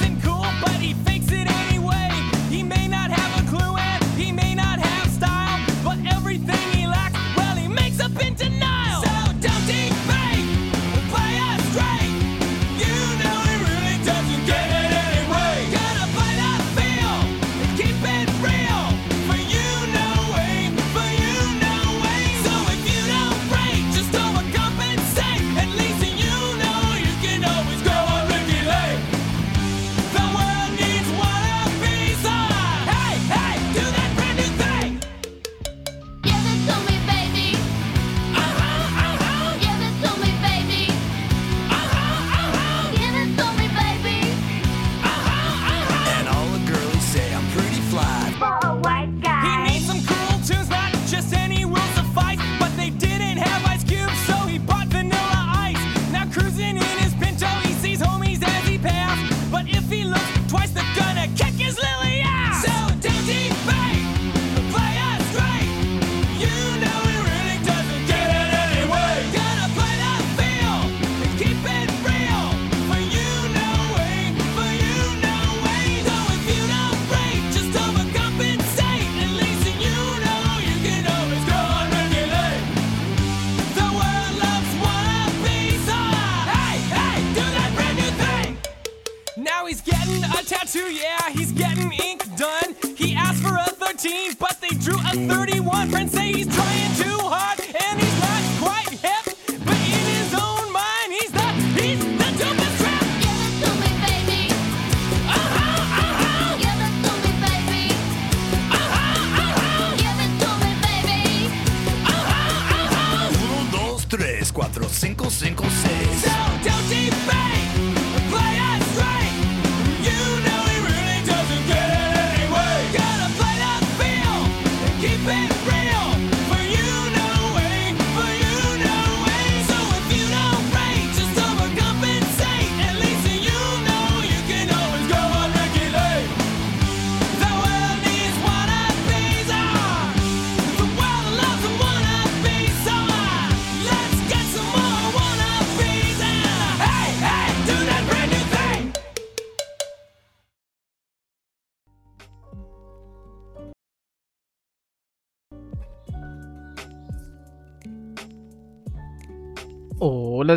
deep face.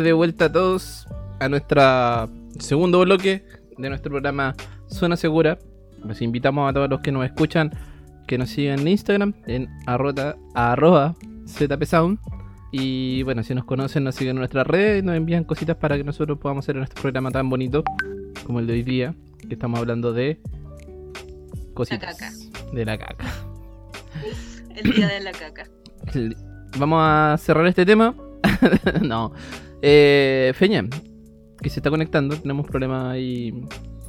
De vuelta a todos a nuestro segundo bloque de nuestro programa Zona Segura. Los invitamos a todos los que nos escuchan que nos sigan en Instagram en arroba, arroba ZPSound. Y bueno, si nos conocen, nos siguen en nuestras redes y nos envían cositas para que nosotros podamos hacer nuestro programa tan bonito como el de hoy día, que estamos hablando de cositas caca. de la caca. El día de la caca. Vamos a cerrar este tema. no. Eh, Feña, que se está conectando. Tenemos problemas ahí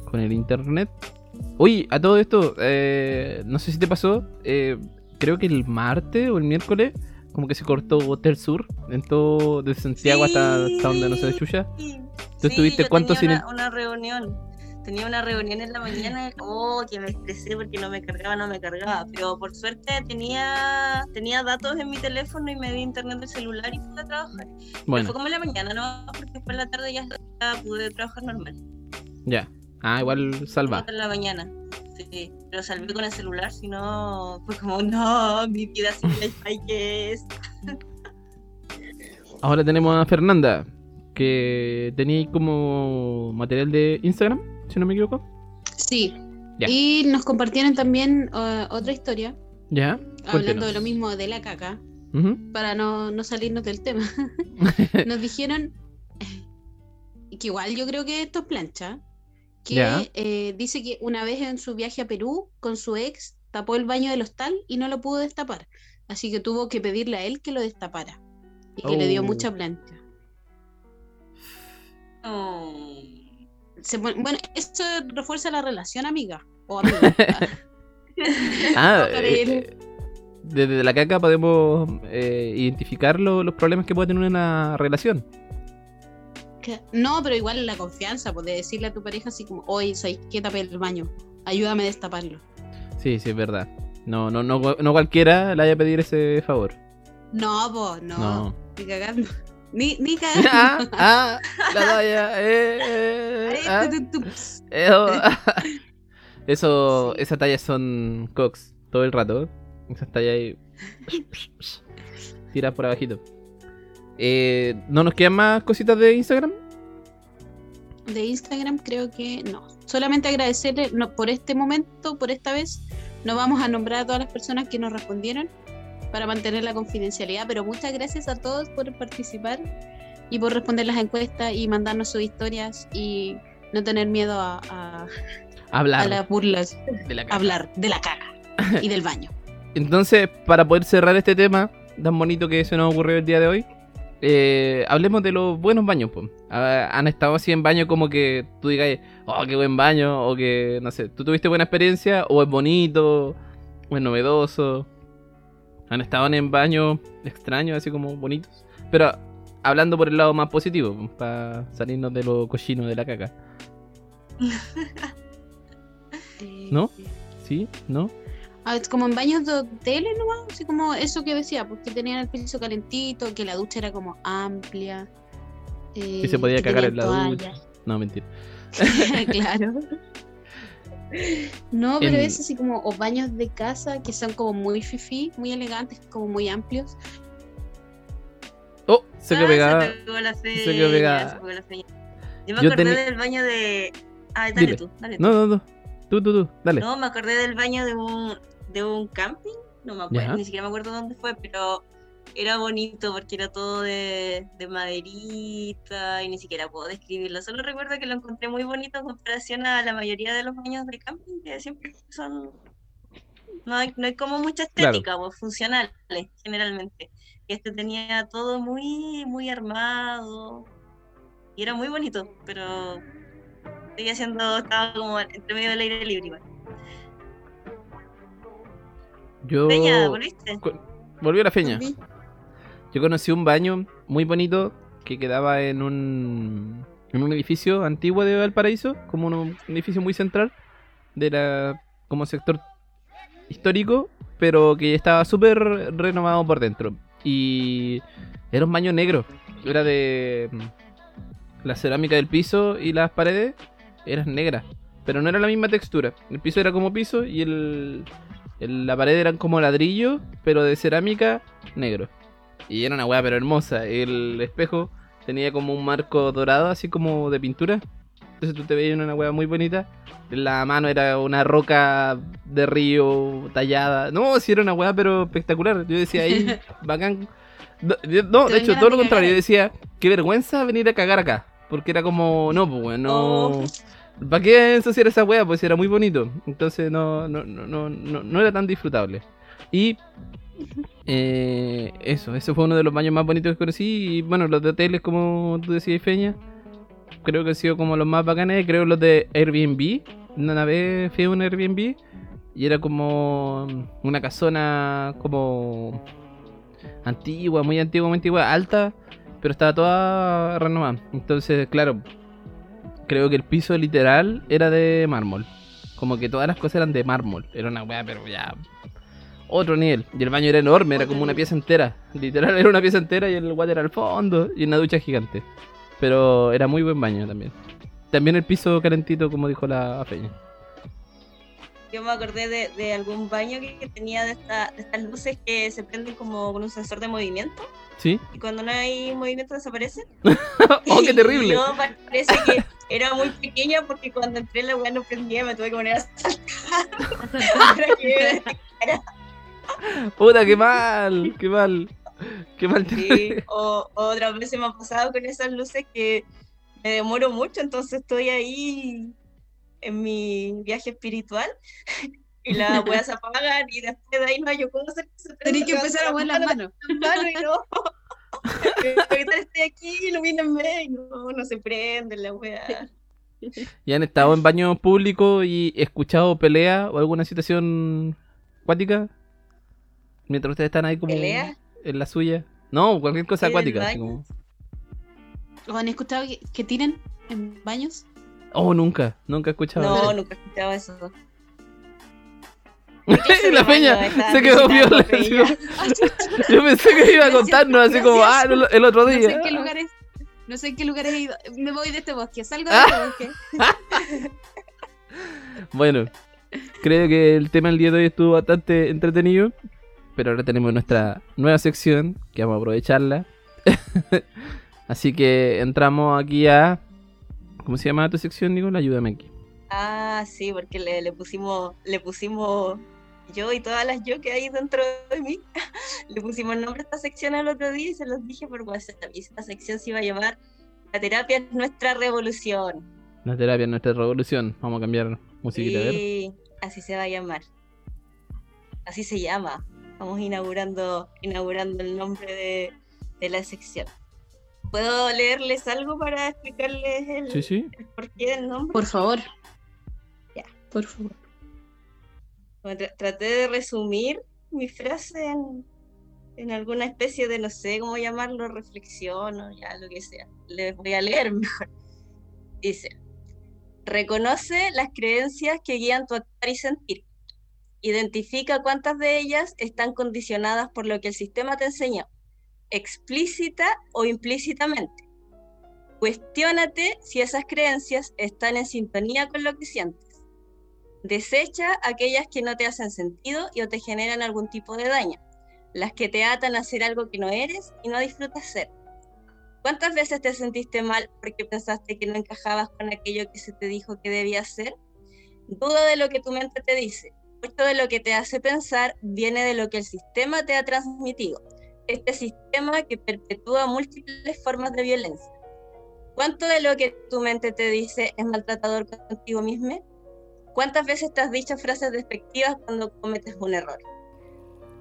con el internet. Uy, a todo esto, eh, no sé si te pasó. eh, creo que el martes o el miércoles, como que se cortó Sur en todo, desde Santiago hasta, hasta donde no se chucha. Sí, ¿Tú estuviste cuánto sin una, una reunión. Tenía una reunión en la mañana. Oh, que me estresé porque no me cargaba, no me cargaba. Pero por suerte tenía tenía datos en mi teléfono y me di internet del celular y pude trabajar. Pero Bueno, fue como en la mañana, ¿no? Porque después en la tarde ya, ya pude trabajar normal. ya. Ah, igual salva. En la mañana. Sí, pero salvé con el celular, si no, fue como, no, mi vida sin wifi, ¿qué es? Ahora tenemos a Fernanda, que tenía como material de Instagram, si no me equivoco. Sí. Ya. Y nos compartieron también eh, otra historia, Ya. hablando de lo mismo de la caca, para no, no salirnos del tema. nos dijeron que igual yo creo que esto es plancha. Que eh, dice que una vez en su viaje a Perú con su ex tapó el baño del hostal y no lo pudo destapar. Así que tuvo que pedirle a él que lo destapara. Y que le dio Oh. mucha plancha. Oh. Se bueno, esto refuerza la relación, amiga. O amigo. Ah, eh, eh, desde la caca podemos eh, identificar lo- los problemas que puede tener una relación. Que- No, pero igual la confianza, pues de decirle a tu pareja así como, oye, ¿sabes qué? Tapé el baño, ayúdame a destaparlo. Sí, sí, es verdad. No, no, no, no cualquiera le haya pedir ese favor. No, pues, no, No. ni cagando. Ni, ni cagando. ah, ah, la talla, eh, eh, ah, ps. eso, eso, esas tallas son cox todo el rato. Esas tallas ahí. Tiras por abajito. Eh, ¿No nos quedan más cositas de Instagram? De Instagram creo que no. Solamente agradecerle no, por este momento, por esta vez. No vamos a nombrar a todas las personas que nos respondieron para mantener la confidencialidad, pero muchas gracias a todos por participar y por responder las encuestas y mandarnos sus historias y no tener miedo a, a- a Hablar las burlas, de la caca. hablar de la caca y del baño. Entonces, para poder cerrar este tema tan bonito que se nos ocurrió el día de hoy, eh, hablemos de los buenos baños. po. ¿Han estado así en baño como que tú digas, oh, qué buen baño? O que, no sé, ¿tú tuviste buena experiencia? ¿O es bonito? ¿O es novedoso? ¿Han estado en baños extraños, así como bonitos? Pero hablando por el lado más positivo, para salirnos de lo cochino de la caca. Eh, ¿No? ¿Sí? ¿No? Ah, es como en baños de hoteles nomás, así como eso que decía, porque tenían el piso calentito, que la ducha era como amplia. eh, Y se podía que cagar en la toallas. ducha. No, mentira. claro. No, pero En- es así como, o baños de casa que son como muy fifi, muy elegantes, como muy amplios. Oh, se quedó Ah, pegada. Se pegó la feña, se quedó pegada. se pegó la feña. Yo me Yo acordé del baño de. Ah, dale Dile. tú, dale tú. No, no, no. Tú, tú, tú. Dale. No, me acordé del baño de un, de un camping, no me acuerdo, Ya. ni siquiera me acuerdo dónde fue, pero era bonito porque era todo de, de maderita y ni siquiera puedo describirlo. Solo recuerdo que lo encontré muy bonito en comparación a la mayoría de los baños de camping, que siempre son. No hay, no hay como mucha Claro. estética, pues, funcionales, generalmente. Y este tenía todo muy, muy armado y era muy bonito, pero seguía siendo, estaba como entre medio del aire libre. igual. Yo. Peña, ¿volviste? Volvió la feña. Yo conocí un baño muy bonito que quedaba en un, en un edificio antiguo de Valparaíso, como un, edificio muy central, de la, como sector histórico, pero que estaba súper renovado por dentro. Y era un baño negro, era de la cerámica del piso y las paredes eran negras, pero no era la misma textura. El piso era como piso y el, el- la pared eran como ladrillo, pero de cerámica negro. Y era una weá pero hermosa. El espejo tenía como un marco dorado, así como de pintura. Entonces tú te veías en una weá muy bonita. La mano era una roca de río tallada. No, sí era una weá pero espectacular. Yo decía ahí, bacán. No, no, de hecho, todo lo contrario. Yo decía, qué vergüenza venir a cagar acá. Porque era como, no, pues weón, no. Oh. ¿Para qué ensuciar esa weá? Pues era muy bonito. Entonces no, no, no, no, no, no era tan disfrutable. Y eh, eso, ese fue uno de los baños más bonitos que conocí. Y bueno, los de hoteles, como tú decías, Feña, creo que han sido como los más bacanes. Creo los de Airbnb. Una vez fui a un Airbnb y era como una casona como antigua, muy antigua, muy antigua, alta, pero estaba toda renovada. Entonces, claro, creo que el piso literal era de mármol. Como que todas las cosas eran de mármol. Era una weá, pero ya. Otro nivel. Y el baño era enorme, era como una pieza entera. Literal era una pieza entera y el water al fondo. Y una ducha gigante. Pero era muy buen baño también. También el piso calentito, como dijo la Feña. Yo me acordé de, de algún baño que, que tenía de, esta- de estas luces que se prenden como con un sensor de movimiento ¿Sí? y cuando no hay movimiento desaparecen. ¡Oh, qué terrible! Yo pa- parece que era muy pequeña porque cuando entré la weá no prendía, me tuve que poner a saltar. ¡Puta, qué mal! ¡Qué mal! ¡Qué mal! Sí, o, otras veces me ha pasado con esas luces que me demoro mucho, entonces estoy ahí en mi viaje espiritual y las weas se apagan y después de ahí no hay yo cómo hacer que Tenés que empezar a mover las manos. mano y no. Ahorita estoy aquí, ilumínenme y no, no se prende la wea. ¿Y han estado en baños públicos y escuchado pelea o alguna situación acuática? Mientras ustedes están ahí como ¿Pelea? en la suya. No, cualquier cosa ¿En el acuática. así baño? como... ¿O han escuchado que, que tiren en baños? Oh, nunca, nunca he escuchado No, eso. nunca he escuchado eso. Y la peña se quedó viola. Yo pensé que iba a contarnos así como, ah, el, otro No sé día. en qué lugares. No sé en qué lugares he ido. Me voy de este bosque. Salgo Ah. de este bosque. Bueno, creo que el tema del día de hoy estuvo bastante entretenido. Pero ahora tenemos nuestra nueva sección que vamos a aprovecharla. Así que entramos aquí a. ¿Cómo se llama tu sección, Nicola? Ayúdame aquí. Ah, sí, porque le, le pusimos, le pusimos yo y todas las yo que hay dentro de mí, le pusimos nombre a esta sección el otro día y se los dije por WhatsApp. Y esta sección se iba a llamar La terapia es nuestra revolución. La terapia es nuestra revolución. Vamos a cambiar musiquita, a ver. Así se va a llamar. Así se llama. Vamos inaugurando, inaugurando el nombre de, de la sección. ¿Puedo leerles algo para explicarles el, Sí, sí. el porqué del nombre? Por favor. Ya. Por favor. Bueno, tra- traté de resumir mi frase en, en alguna especie de, no sé cómo llamarlo, reflexión o ya lo que sea. Les voy a leer mejor. Dice, reconoce las creencias que guían tu actuar y sentir. Identifica cuántas de ellas están condicionadas por lo que el sistema te enseñó, explícita o implícitamente. Cuestiónate si esas creencias están en sintonía con lo que sientes. Desecha aquellas que no te hacen sentido y o te generan algún tipo de daño, las que te atan a hacer algo que no eres y no disfrutas ser. ¿Cuántas veces te sentiste mal porque pensaste que no encajabas con aquello que se te dijo que debías ser? Duda de lo que tu mente te dice. Mucho de lo que te hace pensar viene de lo que el sistema te ha transmitido. Este sistema que perpetúa múltiples formas de violencia. ¿Cuánto de lo que tu mente te dice es maltratador contigo mismo? ¿Cuántas veces te has dicho frases despectivas cuando cometes un error?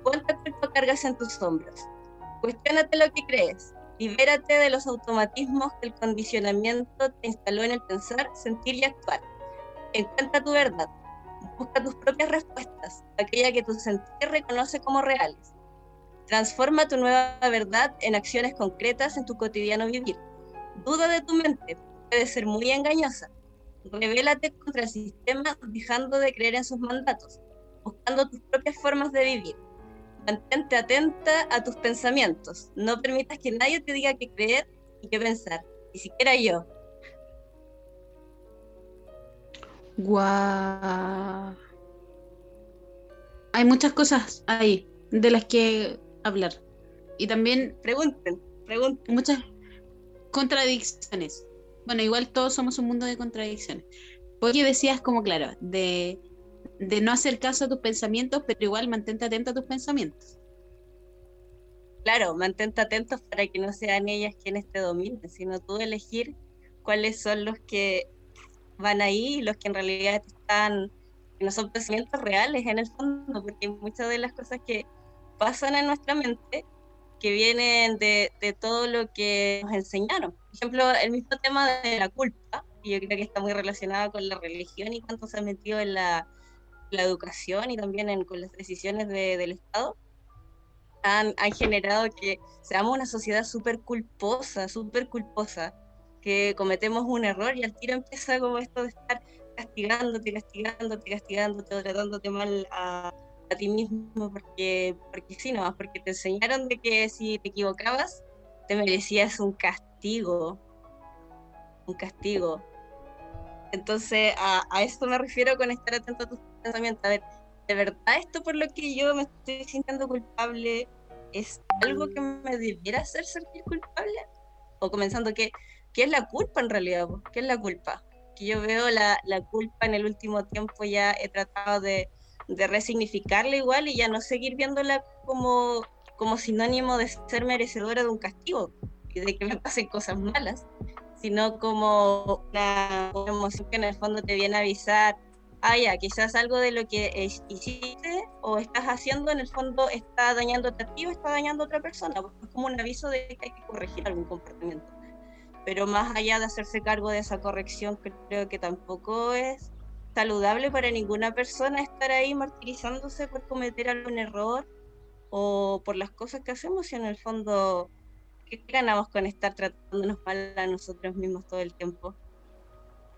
¿Cuánta culpa cargas en tus hombros? Cuestiónate lo que crees. Libérate de los automatismos que el condicionamiento te instaló en el pensar, sentir y actuar. Encuentra tu verdad. Busca tus propias respuestas, aquella que tu sentir reconoce como reales. Transforma tu nueva verdad en acciones concretas en tu cotidiano vivir. Duda de tu mente, puede ser muy engañosa. Revélate contra el sistema dejando de creer en sus mandatos, buscando tus propias formas de vivir. Mantente atenta a tus pensamientos. No permitas que nadie te diga qué creer y qué pensar, ni siquiera yo. Guau. Hay muchas cosas ahí de las que hablar. Y también Pregunten, pregunten. muchas contradicciones. Bueno, igual todos somos un mundo de contradicciones. Porque decías como, claro, de, de no hacer caso a tus pensamientos, pero igual mantente atento a tus pensamientos. Claro, mantente atentos para que no sean ellas quienes te dominen, sino tú elegir cuáles son los que van ahí los que en realidad están, que no son pensamientos reales en el fondo, porque muchas de las cosas que pasan en nuestra mente que vienen de, todo lo que nos enseñaron. Por ejemplo, el mismo tema de la culpa, y yo creo que está muy relacionado con la religión y cuánto se ha metido en la, la educación y también en, con las decisiones de- del Estado, han, han generado que seamos una sociedad súper culposa, súper culposa, que cometemos un error y al tiro empieza como esto de estar castigándote, castigándote, castigándote, tratándote mal a, a ti mismo, porque, porque sí, nomás, porque te enseñaron de que si te equivocabas, te merecías un castigo, un castigo. Entonces, a, a me refiero con estar atento a tus pensamientos. A ver, ¿de verdad esto por lo que yo me estoy sintiendo culpable es algo que me debiera hacer sentir culpable? O comenzando, ¿qué, qué es la culpa en realidad? ¿Qué es la culpa? Que yo veo la, la culpa en el último tiempo, ya he tratado de, de resignificarla igual y ya no seguir viéndola como, como sinónimo de ser merecedora de un castigo y de que me pasen cosas malas, sino como una, emoción que en el fondo te viene a avisar, ah, ya, quizás algo de lo que hiciste o estás haciendo en el fondo está dañándote a ti o está dañando a otra persona, porque es como un aviso de que hay que corregir algún comportamiento. Pero más allá de hacerse cargo de esa corrección, creo que tampoco es saludable para ninguna persona estar ahí martirizándose por cometer algún error o por las cosas que hacemos y en el fondo, ¿qué ganamos con estar tratándonos mal a nosotros mismos todo el tiempo?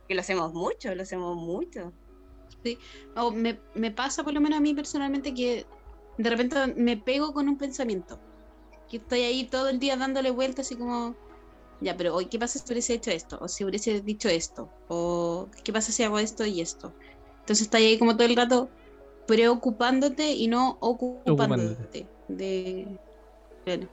Que lo hacemos mucho, lo hacemos mucho. O me, me pasa por lo menos a mí personalmente que de repente me pego con un pensamiento. Que estoy ahí todo el día dándole vueltas así como, ya, pero hoy, ¿qué pasa si hubiese hecho esto? O si hubiese dicho esto. O ¿qué pasa si hago esto y esto? Entonces estás ahí como todo el rato preocupándote y no ocupándote. De... Claro.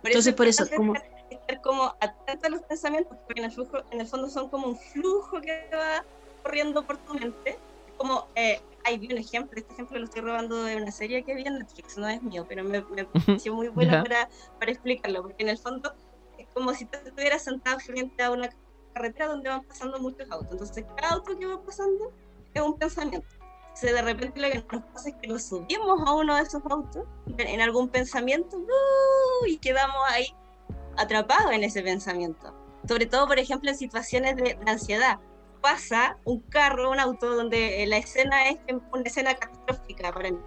Por Entonces, por eso, es como- estar, como atento a los pensamientos, porque en el, flujo, en el fondo son como un flujo que va corriendo por tu mente. Como, eh, hay vi un ejemplo, este ejemplo lo estoy robando de una serie que vi en Netflix, no es mío, pero me, me pareció muy bueno para, para explicarlo, porque en el fondo como si tú estuvieras sentado frente a una carretera donde van pasando muchos autos. Entonces, cada auto que va pasando es un pensamiento. Entonces, de repente lo que nos pasa es que nos subimos a uno de esos autos en algún pensamiento ¡uh! y quedamos ahí atrapados en ese pensamiento. Sobre todo, por ejemplo, en situaciones de, de ansiedad. Pasa un carro, un auto, donde eh, la escena es una escena catastrófica para mí.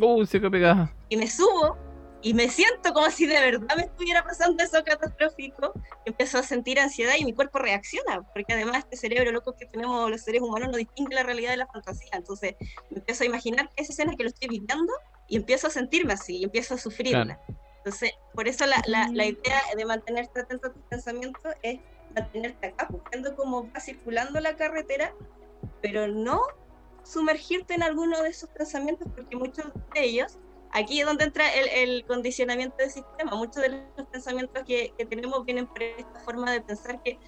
Uh, se pegada. Y me subo y me siento como si de verdad me estuviera pasando eso catastrófico. Empiezo a sentir ansiedad y mi cuerpo reacciona, porque además este cerebro loco que tenemos los seres humanos no distingue la realidad de la fantasía. Entonces me empiezo a imaginar esa escena que lo estoy viviendo y empiezo a sentirme así, y empiezo a sufrirla. Entonces, por eso la, la, la idea de mantenerte atento a tus pensamientos es mantenerte acá, buscando cómo va circulando la carretera, pero no sumergirte en alguno de esos pensamientos, porque muchos de ellos, aquí es donde entra el, el condicionamiento del sistema, muchos de los pensamientos que, que tenemos vienen por esta forma de pensar que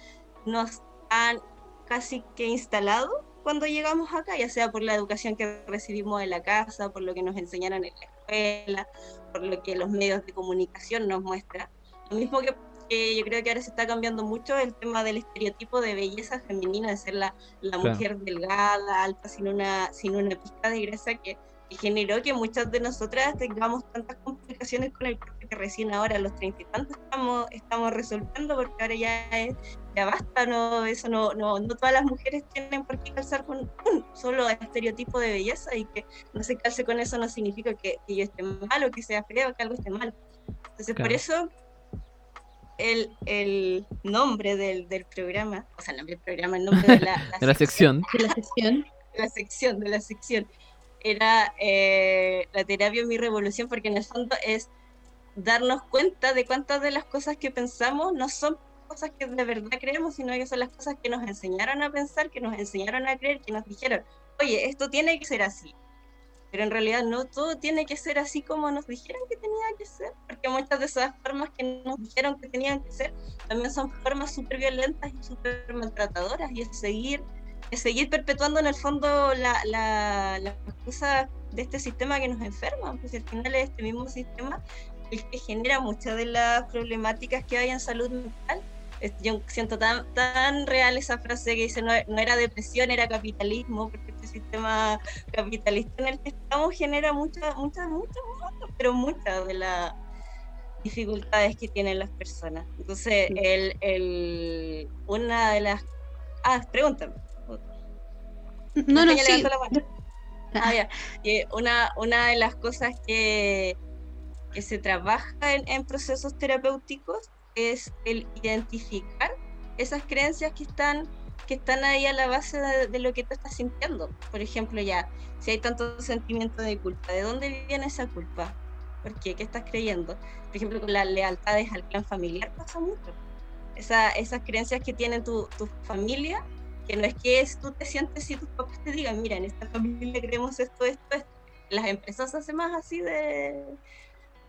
nos han casi que instalado cuando llegamos acá, ya sea por la educación que recibimos en la casa, por lo que nos enseñaron en la escuela, por lo que los medios de comunicación nos muestran. Lo mismo que, que yo creo que ahora se está cambiando mucho el tema del estereotipo de belleza femenina, de ser la, la Claro. mujer delgada, alta, sin una, sin una pizca de grasa que, que generó que muchas de nosotras tengamos tantas complicaciones con el cuerpo que recién ahora a los treinta y tantos estamos, estamos resolviendo porque ahora ya es, ya basta, no, eso no, no, no todas las mujeres tienen por qué calzar con un solo estereotipo de belleza y que no se calce con eso no significa que, que yo esté mal o que sea feo o que algo esté mal. Entonces por eso el, el nombre del, del programa, o sea, el nombre del programa, el nombre de la, la De la sección. De la sesión. de la sección, de la sección, era eh, la terapia Mi Revolución, porque en el fondo es darnos cuenta de cuántas de las cosas que pensamos no son cosas que de verdad creemos, sino que son las cosas que nos enseñaron a pensar, que nos enseñaron a creer, que nos dijeron, oye, esto tiene que ser así. Pero en realidad no todo tiene que ser así como nos dijeron que tenía que ser, porque muchas de esas formas que nos dijeron que tenían que ser también son formas súper violentas y súper maltratadoras, y es seguir seguir perpetuando en el fondo la, la, las cosas de este sistema que nos enferman, pues al final es este mismo sistema el que genera muchas de las problemáticas que hay en salud mental. Yo siento tan, tan real esa frase que dice no, no era depresión, era capitalismo, porque este sistema capitalista en el que estamos genera muchas, muchas, muchas, muchas, pero muchas de las dificultades que tienen las personas. Entonces, el, el, una de las... Ah, pregúntame. No, no, sí. la mano. Ah, ya. Que una, una de las cosas que, que se trabaja en, en procesos terapéuticos es el identificar esas creencias que están, que están ahí a la base de, de lo que tú estás sintiendo. Por ejemplo, ya, si hay tanto sentimiento de culpa, ¿de dónde viene esa culpa? ¿Por qué? ¿Qué estás creyendo? Por ejemplo, con las lealtades al clan familiar pasa mucho. Esa, esas creencias que tiene tu, tu familia que no es que es, tú te sientes si tus papás te digan, mira, en esta familia creemos esto, esto, esto. Las empresas hacen más así de,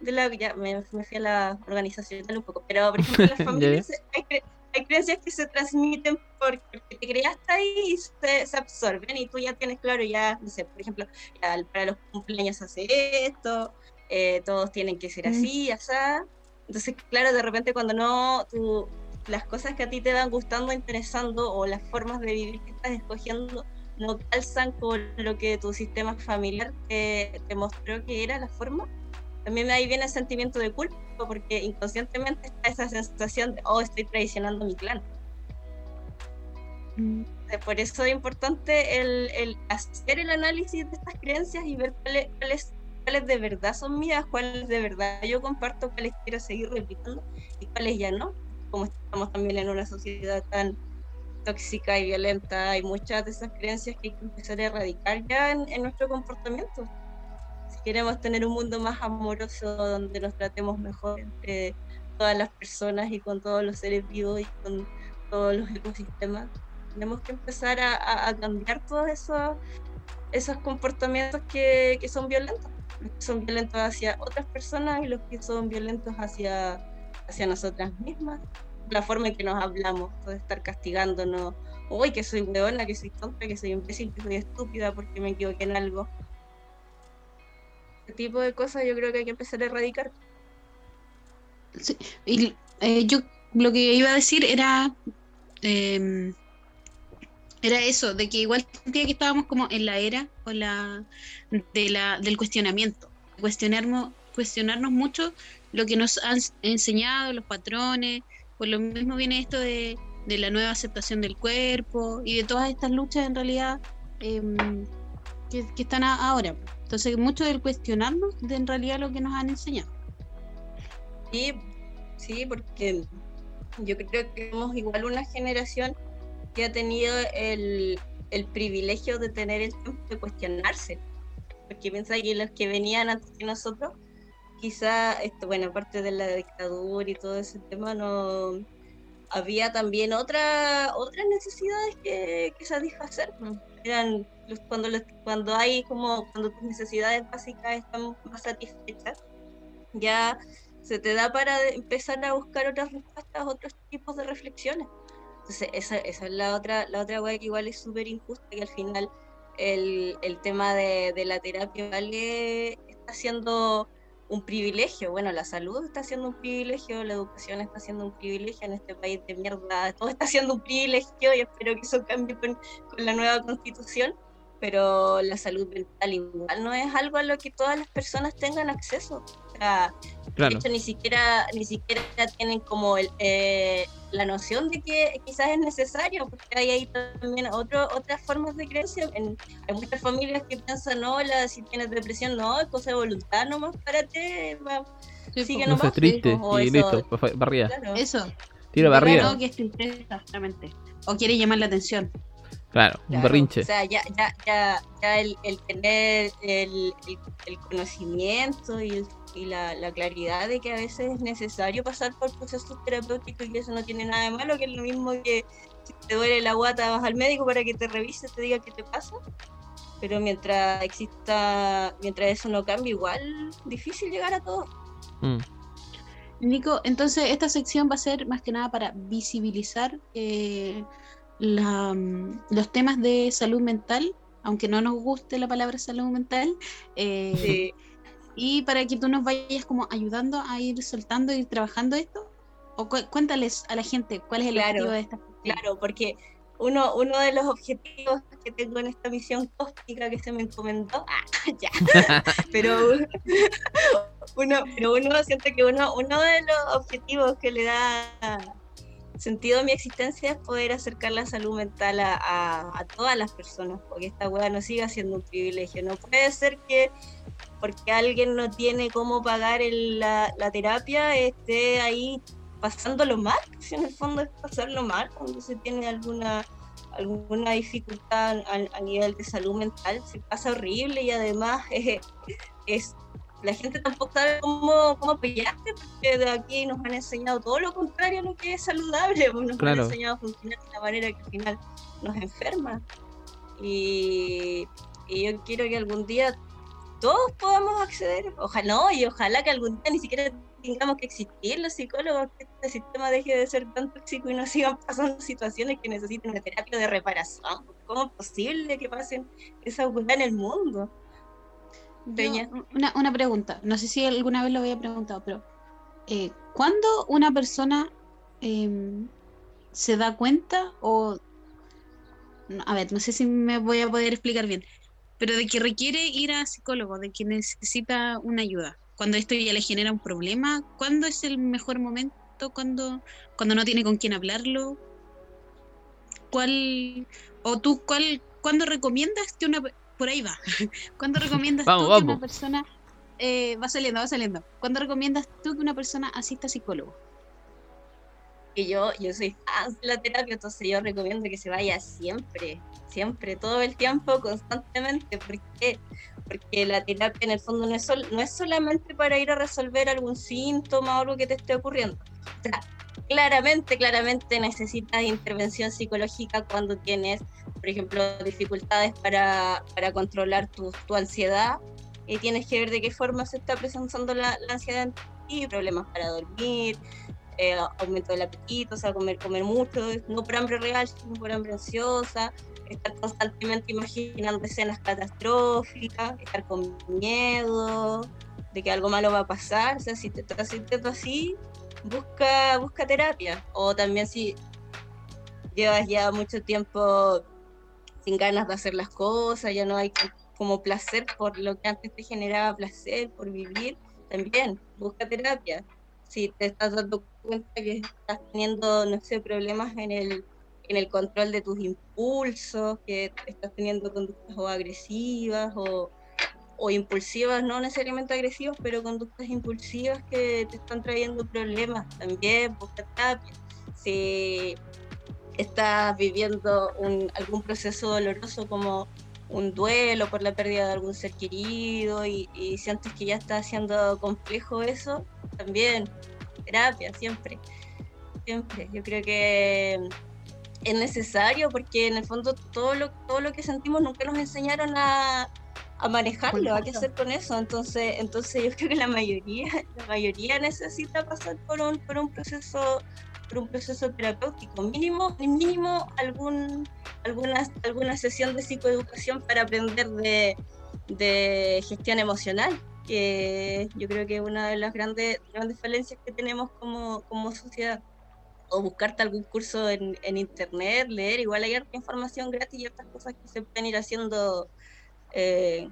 de la, ya me, me fui a la organización un poco, pero por ejemplo las familias hay, cre- hay creencias que se transmiten por- porque te creaste ahí y se, se absorben y tú ya tienes claro, ya, no sé, por ejemplo, ya para los cumpleaños hace esto, eh, todos tienen que ser Mm. así, así. Entonces, claro, de repente cuando no, tú, las cosas que a ti te van gustando, interesando o las formas de vivir que estás escogiendo no calzan con lo que tu sistema familiar te, te mostró que era la forma, también ahí viene el sentimiento de culpa porque inconscientemente está esa sensación de, oh, estoy traicionando a mi clan. Mm. Eh, Por eso es importante el, el hacer el análisis de estas creencias y ver cuáles, cuáles, cuáles de verdad son mías, cuáles de verdad yo comparto, cuáles quiero seguir repitiendo y cuáles ya no. Como estamos también en una sociedad tan tóxica y violenta, hay muchas de esas creencias que hay que empezar a erradicar ya en, en nuestro comportamiento. Si queremos tener un mundo más amoroso, donde nos tratemos mejor entre todas las personas y con todos los seres vivos y con todos los ecosistemas, tenemos que empezar a, a- a cambiar todos esos, esos comportamientos que, que son violentos. Los que son violentos hacia otras personas y los que son violentos hacia, hacia nosotras mismas. La forma en que nos hablamos, de estar castigándonos. Uy, que soy hueona, que soy tonta, que soy imbécil, que soy estúpida porque me equivoqué en algo. Ese tipo de cosas yo creo que hay que empezar a erradicar. Sí, y eh, yo lo que iba a decir era em, era eso, de que igual sentía que estábamos como en la era o la, de la, del cuestionamiento, cuestionarnos, cuestionarnos mucho lo que nos han enseñado, los patrones, por lo mismo viene esto de, de la nueva aceptación del cuerpo y de todas estas luchas en realidad em, que, están ahora. Entonces, mucho del cuestionarnos de en realidad lo que nos han enseñado. Sí, sí, porque yo creo que somos igual una generación que ha tenido el, el privilegio de tener el tiempo de cuestionarse. Porque piensa que los que venían antes que nosotros, quizá, esto, bueno, aparte de la dictadura y todo ese tema, no había también otra, otras necesidades que, que satisfacer. Eran los- cuando, los- cuando hay como, cuando tus necesidades básicas están más satisfechas, ya se te da para empezar a buscar otras respuestas, otros tipos de reflexiones. Entonces, esa, esa es la otra, la otra weá que igual es súper injusta, que al final el, el tema de, de la terapia vale está siendo un privilegio. Bueno, la salud está siendo un privilegio, la educación está siendo un privilegio en este país de mierda, todo está siendo un privilegio y espero que eso cambie con, la nueva constitución. Pero la salud mental igual no es algo a lo que todas las personas tengan acceso. Sea, Claro. de hecho, ni siquiera, ni siquiera tienen como el, eh, la noción de que quizás es necesario, porque hay ahí también otro, otras formas de creencia. En, hay muchas familias que piensan, no, la, si tienes depresión, no, es cosa de voluntad nomás, párate, va, Sí, sigue. No nomás. seas triste o y eso- listo, barrida. Claro, Eso. Tira barrida. No, que es tristeza, solamente. O quiere llamar la atención. Claro, un claro. berrinche. O sea, ya, ya, ya, ya el, el tener el, el- el conocimiento y, el- y la, la claridad de que a veces es necesario pasar por procesos terapéuticos y eso no tiene nada de malo, que es lo mismo que si te duele la guata vas al médico para que te revise, te diga qué te pasa. Pero mientras exista, mientras eso no cambie, igual difícil llegar a todo. Mm. Nico, entonces esta sección va a ser más que nada para visibilizar eh, la, los temas de salud mental, aunque no nos guste la palabra salud mental, eh, Sí. y para que tú nos vayas como ayudando a ir soltando y trabajando esto. O cu- cuéntales a la gente cuál es el Claro, objetivo de esta. Claro, porque uno, uno de los objetivos que tengo en esta misión cósmica que se me encomendó, ah, ya, pero uno, pero uno siente que uno, uno de los objetivos que le da sentido a mi existencia es poder acercar la salud mental a, todas las personas, porque esta weá no siga siendo un privilegio. No puede ser que porque alguien no tiene cómo pagar el- la, la terapia esté ahí pasándolo mal, si en el fondo es pasarlo mal cuando se tiene alguna alguna dificultad a, nivel de salud mental, se pasa horrible y además es la gente tampoco sabe cómo, cómo apoyarte, porque de aquí nos han enseñado todo lo contrario a lo que es saludable, pues nos Claro. han enseñado a funcionar de una manera que al final nos enferma. Y, y yo quiero que algún día todos podamos acceder, ojalá no, y ojalá que algún día ni siquiera tengamos que existir los psicólogos, que este sistema deje de ser tan tóxico y no sigan pasando situaciones que necesiten una terapia de reparación. ¿Cómo es posible que pasen esa weá en el mundo? Peña. una, una pregunta, no sé si alguna vez lo había preguntado, pero eh, ¿cuándo una persona em, se da cuenta o... A ver, no sé si me voy a poder explicar bien, pero de que requiere ir a psicólogo, de que necesita una ayuda. Cuando esto ya le genera un problema, ¿cuándo es el mejor momento? ¿Cuándo, cuando no tiene con quién hablarlo? ¿Cuál, o tú, cuál, cuándo recomiendas que una... Por ahí va. ¿Cuándo recomiendas Vamos, tú que una persona... eh, va saliendo, va saliendo. ¿Cuándo recomiendas tú que una persona asista a psicólogo? que yo, yo soy fan de la terapia, entonces yo recomiendo que se vaya siempre, siempre, todo el tiempo, constantemente. ¿Por qué? Porque la terapia en el fondo no es, sol- no es solamente para ir a resolver algún síntoma o algo que te esté ocurriendo. O sea, claramente, claramente necesitas intervención psicológica cuando tienes, por ejemplo, dificultades para, para controlar tu, tu ansiedad. Y tienes que ver de qué forma se está presentando la, la ansiedad en ti, problemas para dormir, eh, aumento del apetito, o sea, comer, comer mucho, no por hambre real, sino por hambre ansiosa, estar constantemente imaginando escenas catastróficas, estar con miedo de que algo malo va a pasar, o sea, si te sintiendo así, busca, busca terapia, o también si llevas ya mucho tiempo sin ganas de hacer las cosas, ya no hay como placer por lo que antes te generaba placer, por vivir, también busca terapia. Si te estás dando cuenta que estás teniendo, no sé, problemas en el, en el control de tus impulsos, que estás teniendo conductas o agresivas o, o impulsivas, no necesariamente agresivas, pero conductas impulsivas que te están trayendo problemas también, busca terapia. Si estás viviendo un, algún proceso doloroso como un duelo por la pérdida de algún ser querido y, y sientes que ya está siendo complejo eso, también terapia, siempre, siempre. Yo creo que es necesario porque en el fondo todo lo, todo lo que sentimos nunca nos enseñaron a, a manejarlo, a qué hacer con eso. Entonces, entonces yo creo que la mayoría, la mayoría necesita pasar por un, por un proceso por un proceso terapéutico, mínimo, mínimo algún, alguna, alguna sesión de psicoeducación para aprender de, de gestión emocional, que yo creo que es una de las grandes, grandes falencias que tenemos como, como sociedad. O buscarte algún curso en, en internet, leer, igual hay harta información gratis y hartas cosas que se pueden ir haciendo eh,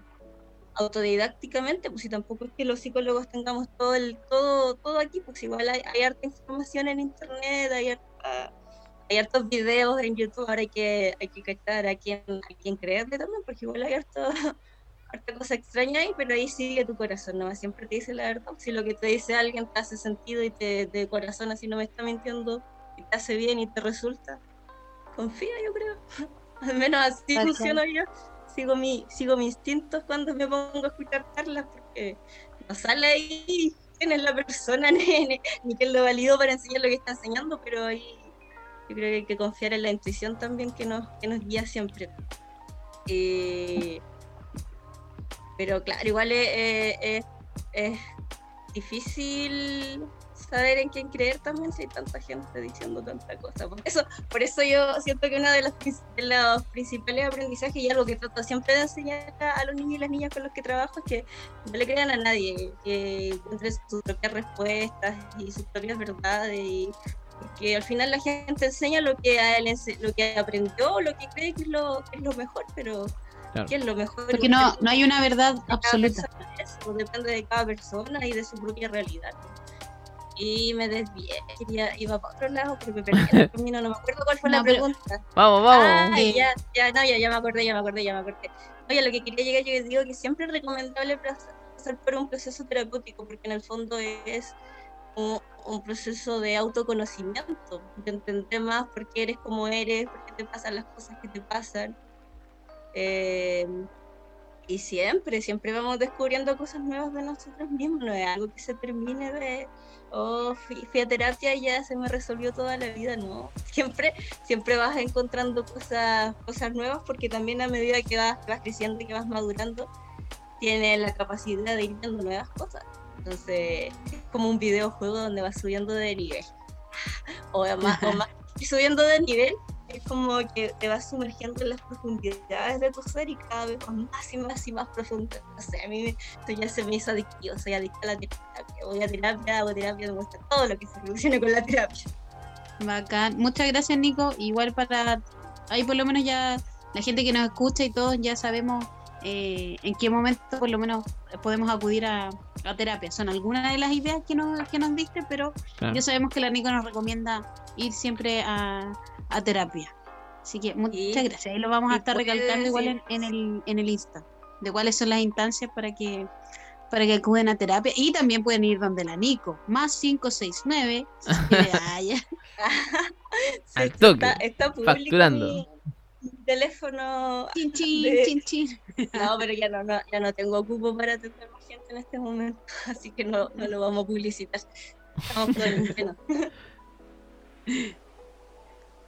autodidácticamente, pues si tampoco es que los psicólogos tengamos todo el todo todo aquí, pues igual hay, hay harta información en internet, hay harta- hay hartos videos en YouTube, ahora hay que hay que cachar a quién a quién creerle también, porque igual hay harto harta cosa extraña ahí, pero ahí sigue tu corazón, no siempre te dice la verdad, si lo que te dice alguien te hace sentido y te de corazón así no me está mintiendo y te hace bien y te resulta, confía yo creo, al menos así Tal cual. funciona yo sigo mi sigo mis instintos cuando me pongo a escuchar charlas porque no sale ahí quién es la persona ni, ni, quién lo validó para enseñar lo que está enseñando pero ahí yo creo que hay que confiar en la intuición también que nos que nos guía siempre. Eh, pero claro igual es- es- es difícil saber en quién creer también si hay tanta gente diciendo tanta cosa por eso por eso yo siento que uno de los, de los principales aprendizajes y algo que trato siempre de enseñar a, los niños y las niñas con los que trabajo es que no le crean a nadie, que encuentren sus propias respuestas y sus propias verdades. Y, que al final la gente enseña lo que a él lo que aprendió, lo que cree que es lo, que es lo mejor, pero Claro. ¿qué es lo mejor? Porque no, no hay una verdad absoluta. persona, eso, depende de cada persona y de su propia realidad. Y me desvié, quería, iba para otro lado, pero me perdí el camino, no me acuerdo cuál fue No, la pero- pregunta. Vamos, vamos. Ah, ya, ya, no, ya, ya me acordé, ya me acordé, ya me acordé. Oye, lo que quería llegar, yo digo que siempre es recomendable pas- pasar por un proceso terapéutico, porque en el fondo es un, un proceso de autoconocimiento, de entender más por qué eres como eres, por qué te pasan las cosas que te pasan. Eh, y siempre, siempre vamos descubriendo cosas nuevas de nosotros mismos, no es algo que se termine de, oh, fui, fui a terapia y ya se me resolvió toda la vida, no. Siempre, siempre vas encontrando cosas, cosas nuevas porque también a medida que vas, vas creciendo y que vas madurando, tienes la capacidad de ir viendo nuevas cosas. Entonces, es como un videojuego donde vas subiendo de nivel. O más, o más subiendo de nivel, es como que te vas sumergiendo en las profundidades de tu ser y cada vez vas más y más y más profundo. No sé, a mí me- esto ya se me hizo adictivo, soy adicta a la terapia. Voy a terapia, hago terapia, me gusta todo lo que se relaciona con la terapia. Bacán. Muchas gracias, Nico. Igual para. Ahí por lo menos ya la gente que nos escucha y todos ya sabemos eh, en qué momento por lo menos podemos acudir a, a terapia. Son algunas de las ideas que nos, que nos diste, pero Claro. ya sabemos que la Nico nos recomienda ir siempre a, a terapia. Así que muchas Sí. gracias. Ahí lo vamos a estar recalcando igual en, el, en el Insta. De cuáles son las instancias para que para que acuden a terapia y también pueden ir donde la Nico, más 569. Ah, ya. Al toque, Está, está público facturando. mi- mi teléfono. Chin, chin, De- chin, chin. No, pero ya no, no, ya no tengo cupo para atender más gente en este momento, así que no, no lo vamos a publicitar. Estamos en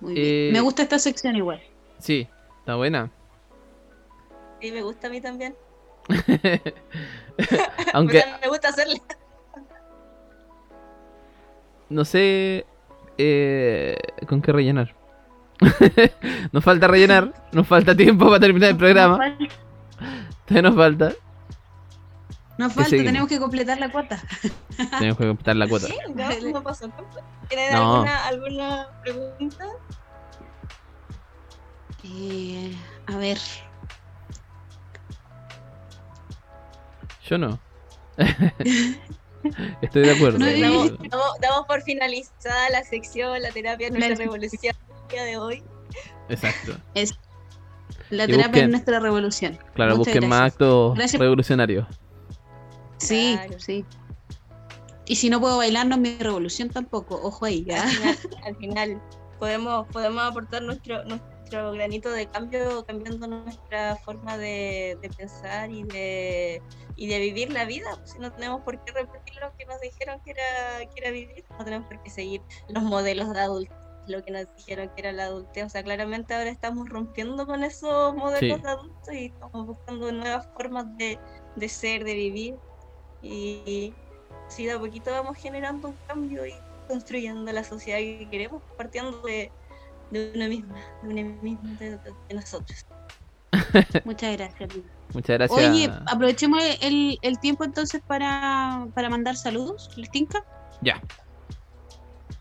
Eh, bien. Me gusta esta sección igual. Sí, está buena. Sí, me gusta a mí también. Aunque Pero me gusta hacerle. no sé eh, con qué rellenar. nos falta rellenar, nos falta tiempo para terminar el programa. Todavía nos falta. Nos ¿Qué falta, seguimos? tenemos que completar la cuota. Tenemos que completar la cuota. Sí, no, no pasó tanto. ¿Tienen No. alguna, alguna pregunta? Eh, a ver, Yo no. Estoy de acuerdo. No, Damos, damos- damos por finalizada la sección, la terapia, nuestra La- revolución el día de hoy. Exacto. la Y terapia busquen- es nuestra revolución. Claro, Muchas busquen más gracias. actos Gracias. revolucionarios. Sí, Claro. sí. Y si no puedo bailar, no es mi revolución tampoco. Ojo ahí, ¿ya? Al final, al final podemos, podemos aportar nuestro, nuestro granito de cambio cambiando nuestra forma de, de pensar y de, y de vivir la vida. Pues, si no tenemos por qué repetir lo que nos dijeron que era, que era vivir, no tenemos por qué seguir los modelos de adultos, lo que nos dijeron que era la adultez. O sea, claramente ahora estamos rompiendo con esos modelos Sí. de adultos y estamos buscando nuevas formas de, de ser, de vivir. Y, Sí, de a poquito vamos generando un cambio y construyendo la sociedad que queremos, partiendo de, de uno mismo, de uno mismo, de, de- de nosotros. Muchas gracias. Muchas gracias. Oye, aprovechemos el, el tiempo entonces para, para mandar saludos. ¿Les tinca? Ya,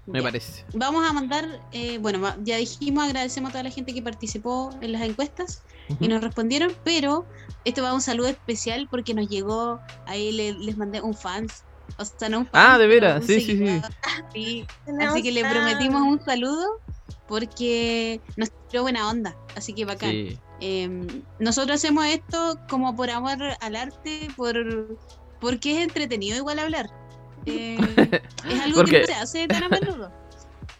me Ya. parece. Vamos a mandar, eh, bueno, ya dijimos, agradecemos a toda la gente que participó en las encuestas y nos respondieron, pero esto va un saludo especial porque nos llegó, ahí le- les mandé un fans. O sea, no un fan, Ah, de veras, sí, sí, sí. Así que le prometimos un saludo porque nos tiró buena onda. Así que bacán. Sí. Eh, nosotros hacemos esto como por amor al arte, por porque es entretenido igual hablar. Eh, es algo Porque- que no se hace tan a menudo.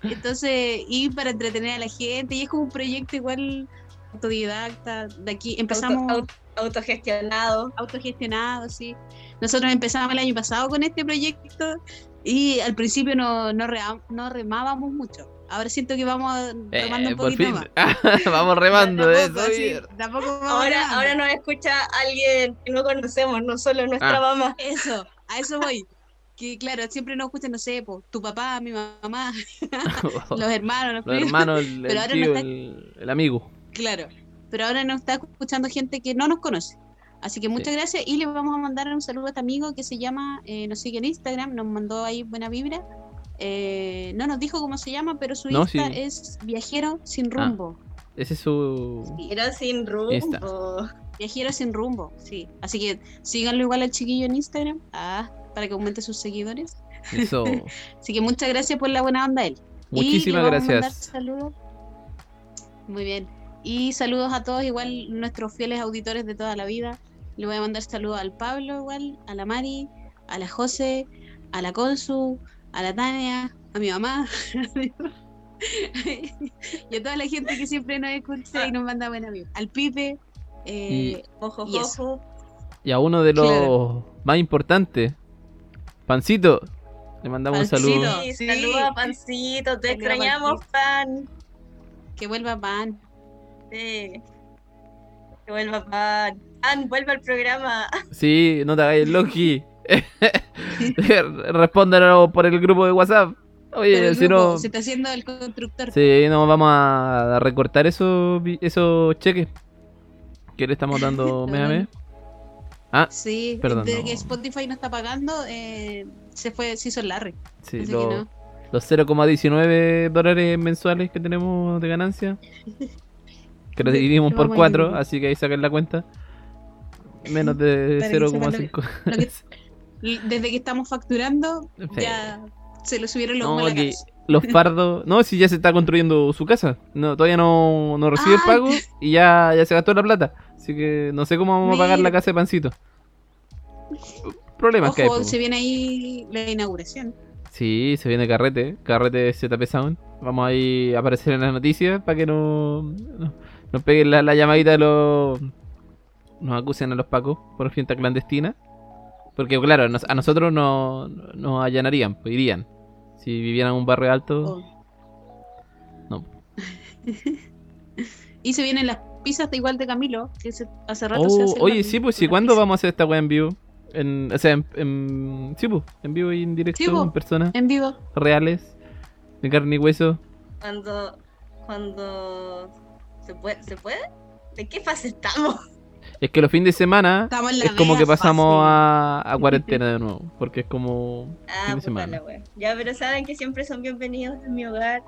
Entonces, y para entretener a la gente, y es como un proyecto igual autodidacta. De aquí empezamos Auto- auto- autogestionado. autogestionado, sí. Nosotros empezamos el año pasado con este proyecto y al principio no, no, rea- no remábamos mucho. Ahora siento que vamos remando Eh, un por poquito fin. más. Vamos remando Tampoco, eso. sí, tampoco vamos Ahora, remando. ahora nos escucha alguien que no conocemos, no solo nuestra Ah. mamá. Eso, a eso voy. Que claro, siempre nos escuchan, no sé, po, tu papá, mi mamá, los hermanos, los hermanos, el, Pero el ahora no está- el, el amigo. Claro, pero ahora nos está escuchando gente que no nos conoce. Así que muchas gracias y le vamos a mandar un saludo a este amigo que se llama, eh, nos sigue en Instagram, nos mandó ahí buena vibra. Eh, no nos dijo cómo se llama, pero su No, Insta sí. es Viajero sin Ah. rumbo. Ese es su. Era sin Insta. rumbo. Viajero sin rumbo, sí. Así que síganlo igual al chiquillo en Instagram ah, para que aumente sus seguidores. Eso. Así que muchas gracias por la buena onda él. Y Muchísimas mandar gracias. saludos. Muy bien. Y saludos a todos, igual nuestros fieles auditores de toda la vida. Le voy a mandar saludos al Pablo, igual, a la Mari, a la José, a la Consu, a la Tania, a mi mamá. y a toda la gente que siempre nos escucha y nos manda buena vida. Al Pipe. eh, Ojo, Y eso. ojo. Y a uno de los Claro. más importantes, Pancito, le mandamos un Pancito. saludo. Sí, Sí. saluda Pancito, te Saluda, extrañamos, pan. que vuelva pan. Sí. Que vuelva pan. Pan, vuelve al programa. Sí, no te hagas el Loki. Respóndanos por el grupo de WhatsApp. Oye, si no. Se está haciendo el constructor. Sí, no vamos a recortar esos, esos cheques que le estamos dando mes a mes. Ah, Sí, Perdón, desde no. que Spotify no está pagando, eh, se fue, se hizo el Larry. sí, lo- no. los 0,19 dólares mensuales que tenemos de ganancia. Que lo dividimos por vamos a 4, dividir. así que ahí saquen la cuenta. Menos de Para que sepan lo 0,5. lo que- L- Desde que estamos facturando, Sí. ya se lo subieron los No, que. Los fardos. No, si ya se está construyendo su casa. No, todavía no, no recibe el Ah. pago y ya, ya se gastó la plata. Así que no sé cómo vamos a pagar la casa de pancito. Problemas que hay. Ojo, po. se viene ahí la inauguración. Sí, se viene carrete, carrete ZP Sound. Vamos ahí a aparecer en las noticias para que no, no- nos peguen la, la llamadita de los. Nos acusen a los pacos por fiesta clandestina. Porque, claro, nos- a nosotros no- nos allanarían, pues irían. Si vivieran en un barrio alto. Oh. No. y se vienen las pizzas de igual de Camilo, que se- hace rato se Oh, hace oye, sí, pues, ¿y cuándo vamos a hacer esta weá en vivo? En, o sea, en, en- sí, pues, en vivo y en directo, Sí, pues. en personas En vivo. reales, de carne y hueso. Cuando, cuando se puede, ¿se puede? ¿De qué fase estamos? Es que los fines de semana es como que pasamos a, a cuarentena de nuevo, porque es como Ah, fin de semana. Ya, pero saben que siempre son bienvenidos en mi hogar.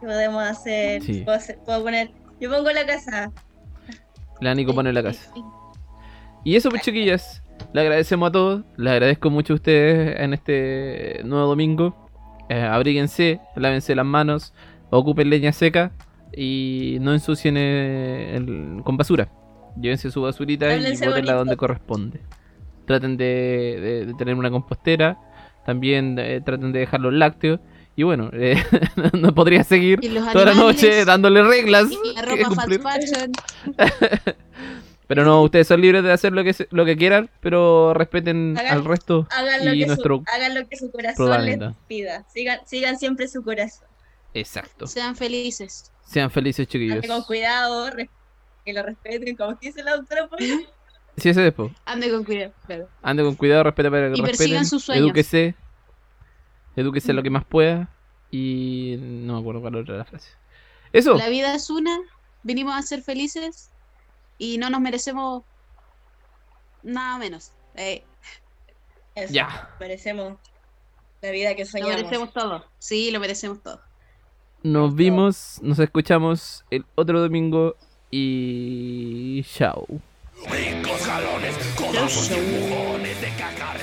¿Qué podemos hacer? Sí. Puedo, hacer- puedo poner. Yo pongo la casa. La Nico pone la casa. Y eso, pues, chiquillas. Le agradecemos a todos. Le agradezco mucho a ustedes en este nuevo domingo. Eh, abríguense, lávense las manos, ocupen leña seca y no ensucien el- con basura. Llévense su basurita y Háblense bonito. donde corresponde. Traten de, de- de tener una compostera. También eh, traten de dejar los lácteos. Y bueno, eh, no podría seguir toda la noche dándole reglas. y la que ropa fast. Pero no, ustedes son libres de hacer lo que, lo que quieran, pero respeten Hagan- al resto. Hagan lo, Y que nuestro su, hagan lo que su corazón les pida. Sigan, sigan siempre su corazón. Exacto. Sean felices. Sean felices, chiquillos. Con cuidado, res- que lo respeten, como dice la doctora. pues. Sí, ese después. Ande con cuidado. Claro. Ande con cuidado, respete para que Y respeten. persigan sus sueños. Edúquese. Edúquese lo que más pueda. Y no me acuerdo cuál otra era la frase. Eso. La vida es una, vinimos a ser felices y no nos merecemos nada menos. Eh, Eso, Ya. Merecemos la vida que lo soñamos. merecemos todo. Sí, lo merecemos todo. Nos vimos, nos escuchamos el otro domingo. Y chao. Ricos galones, codazos y empujones de caca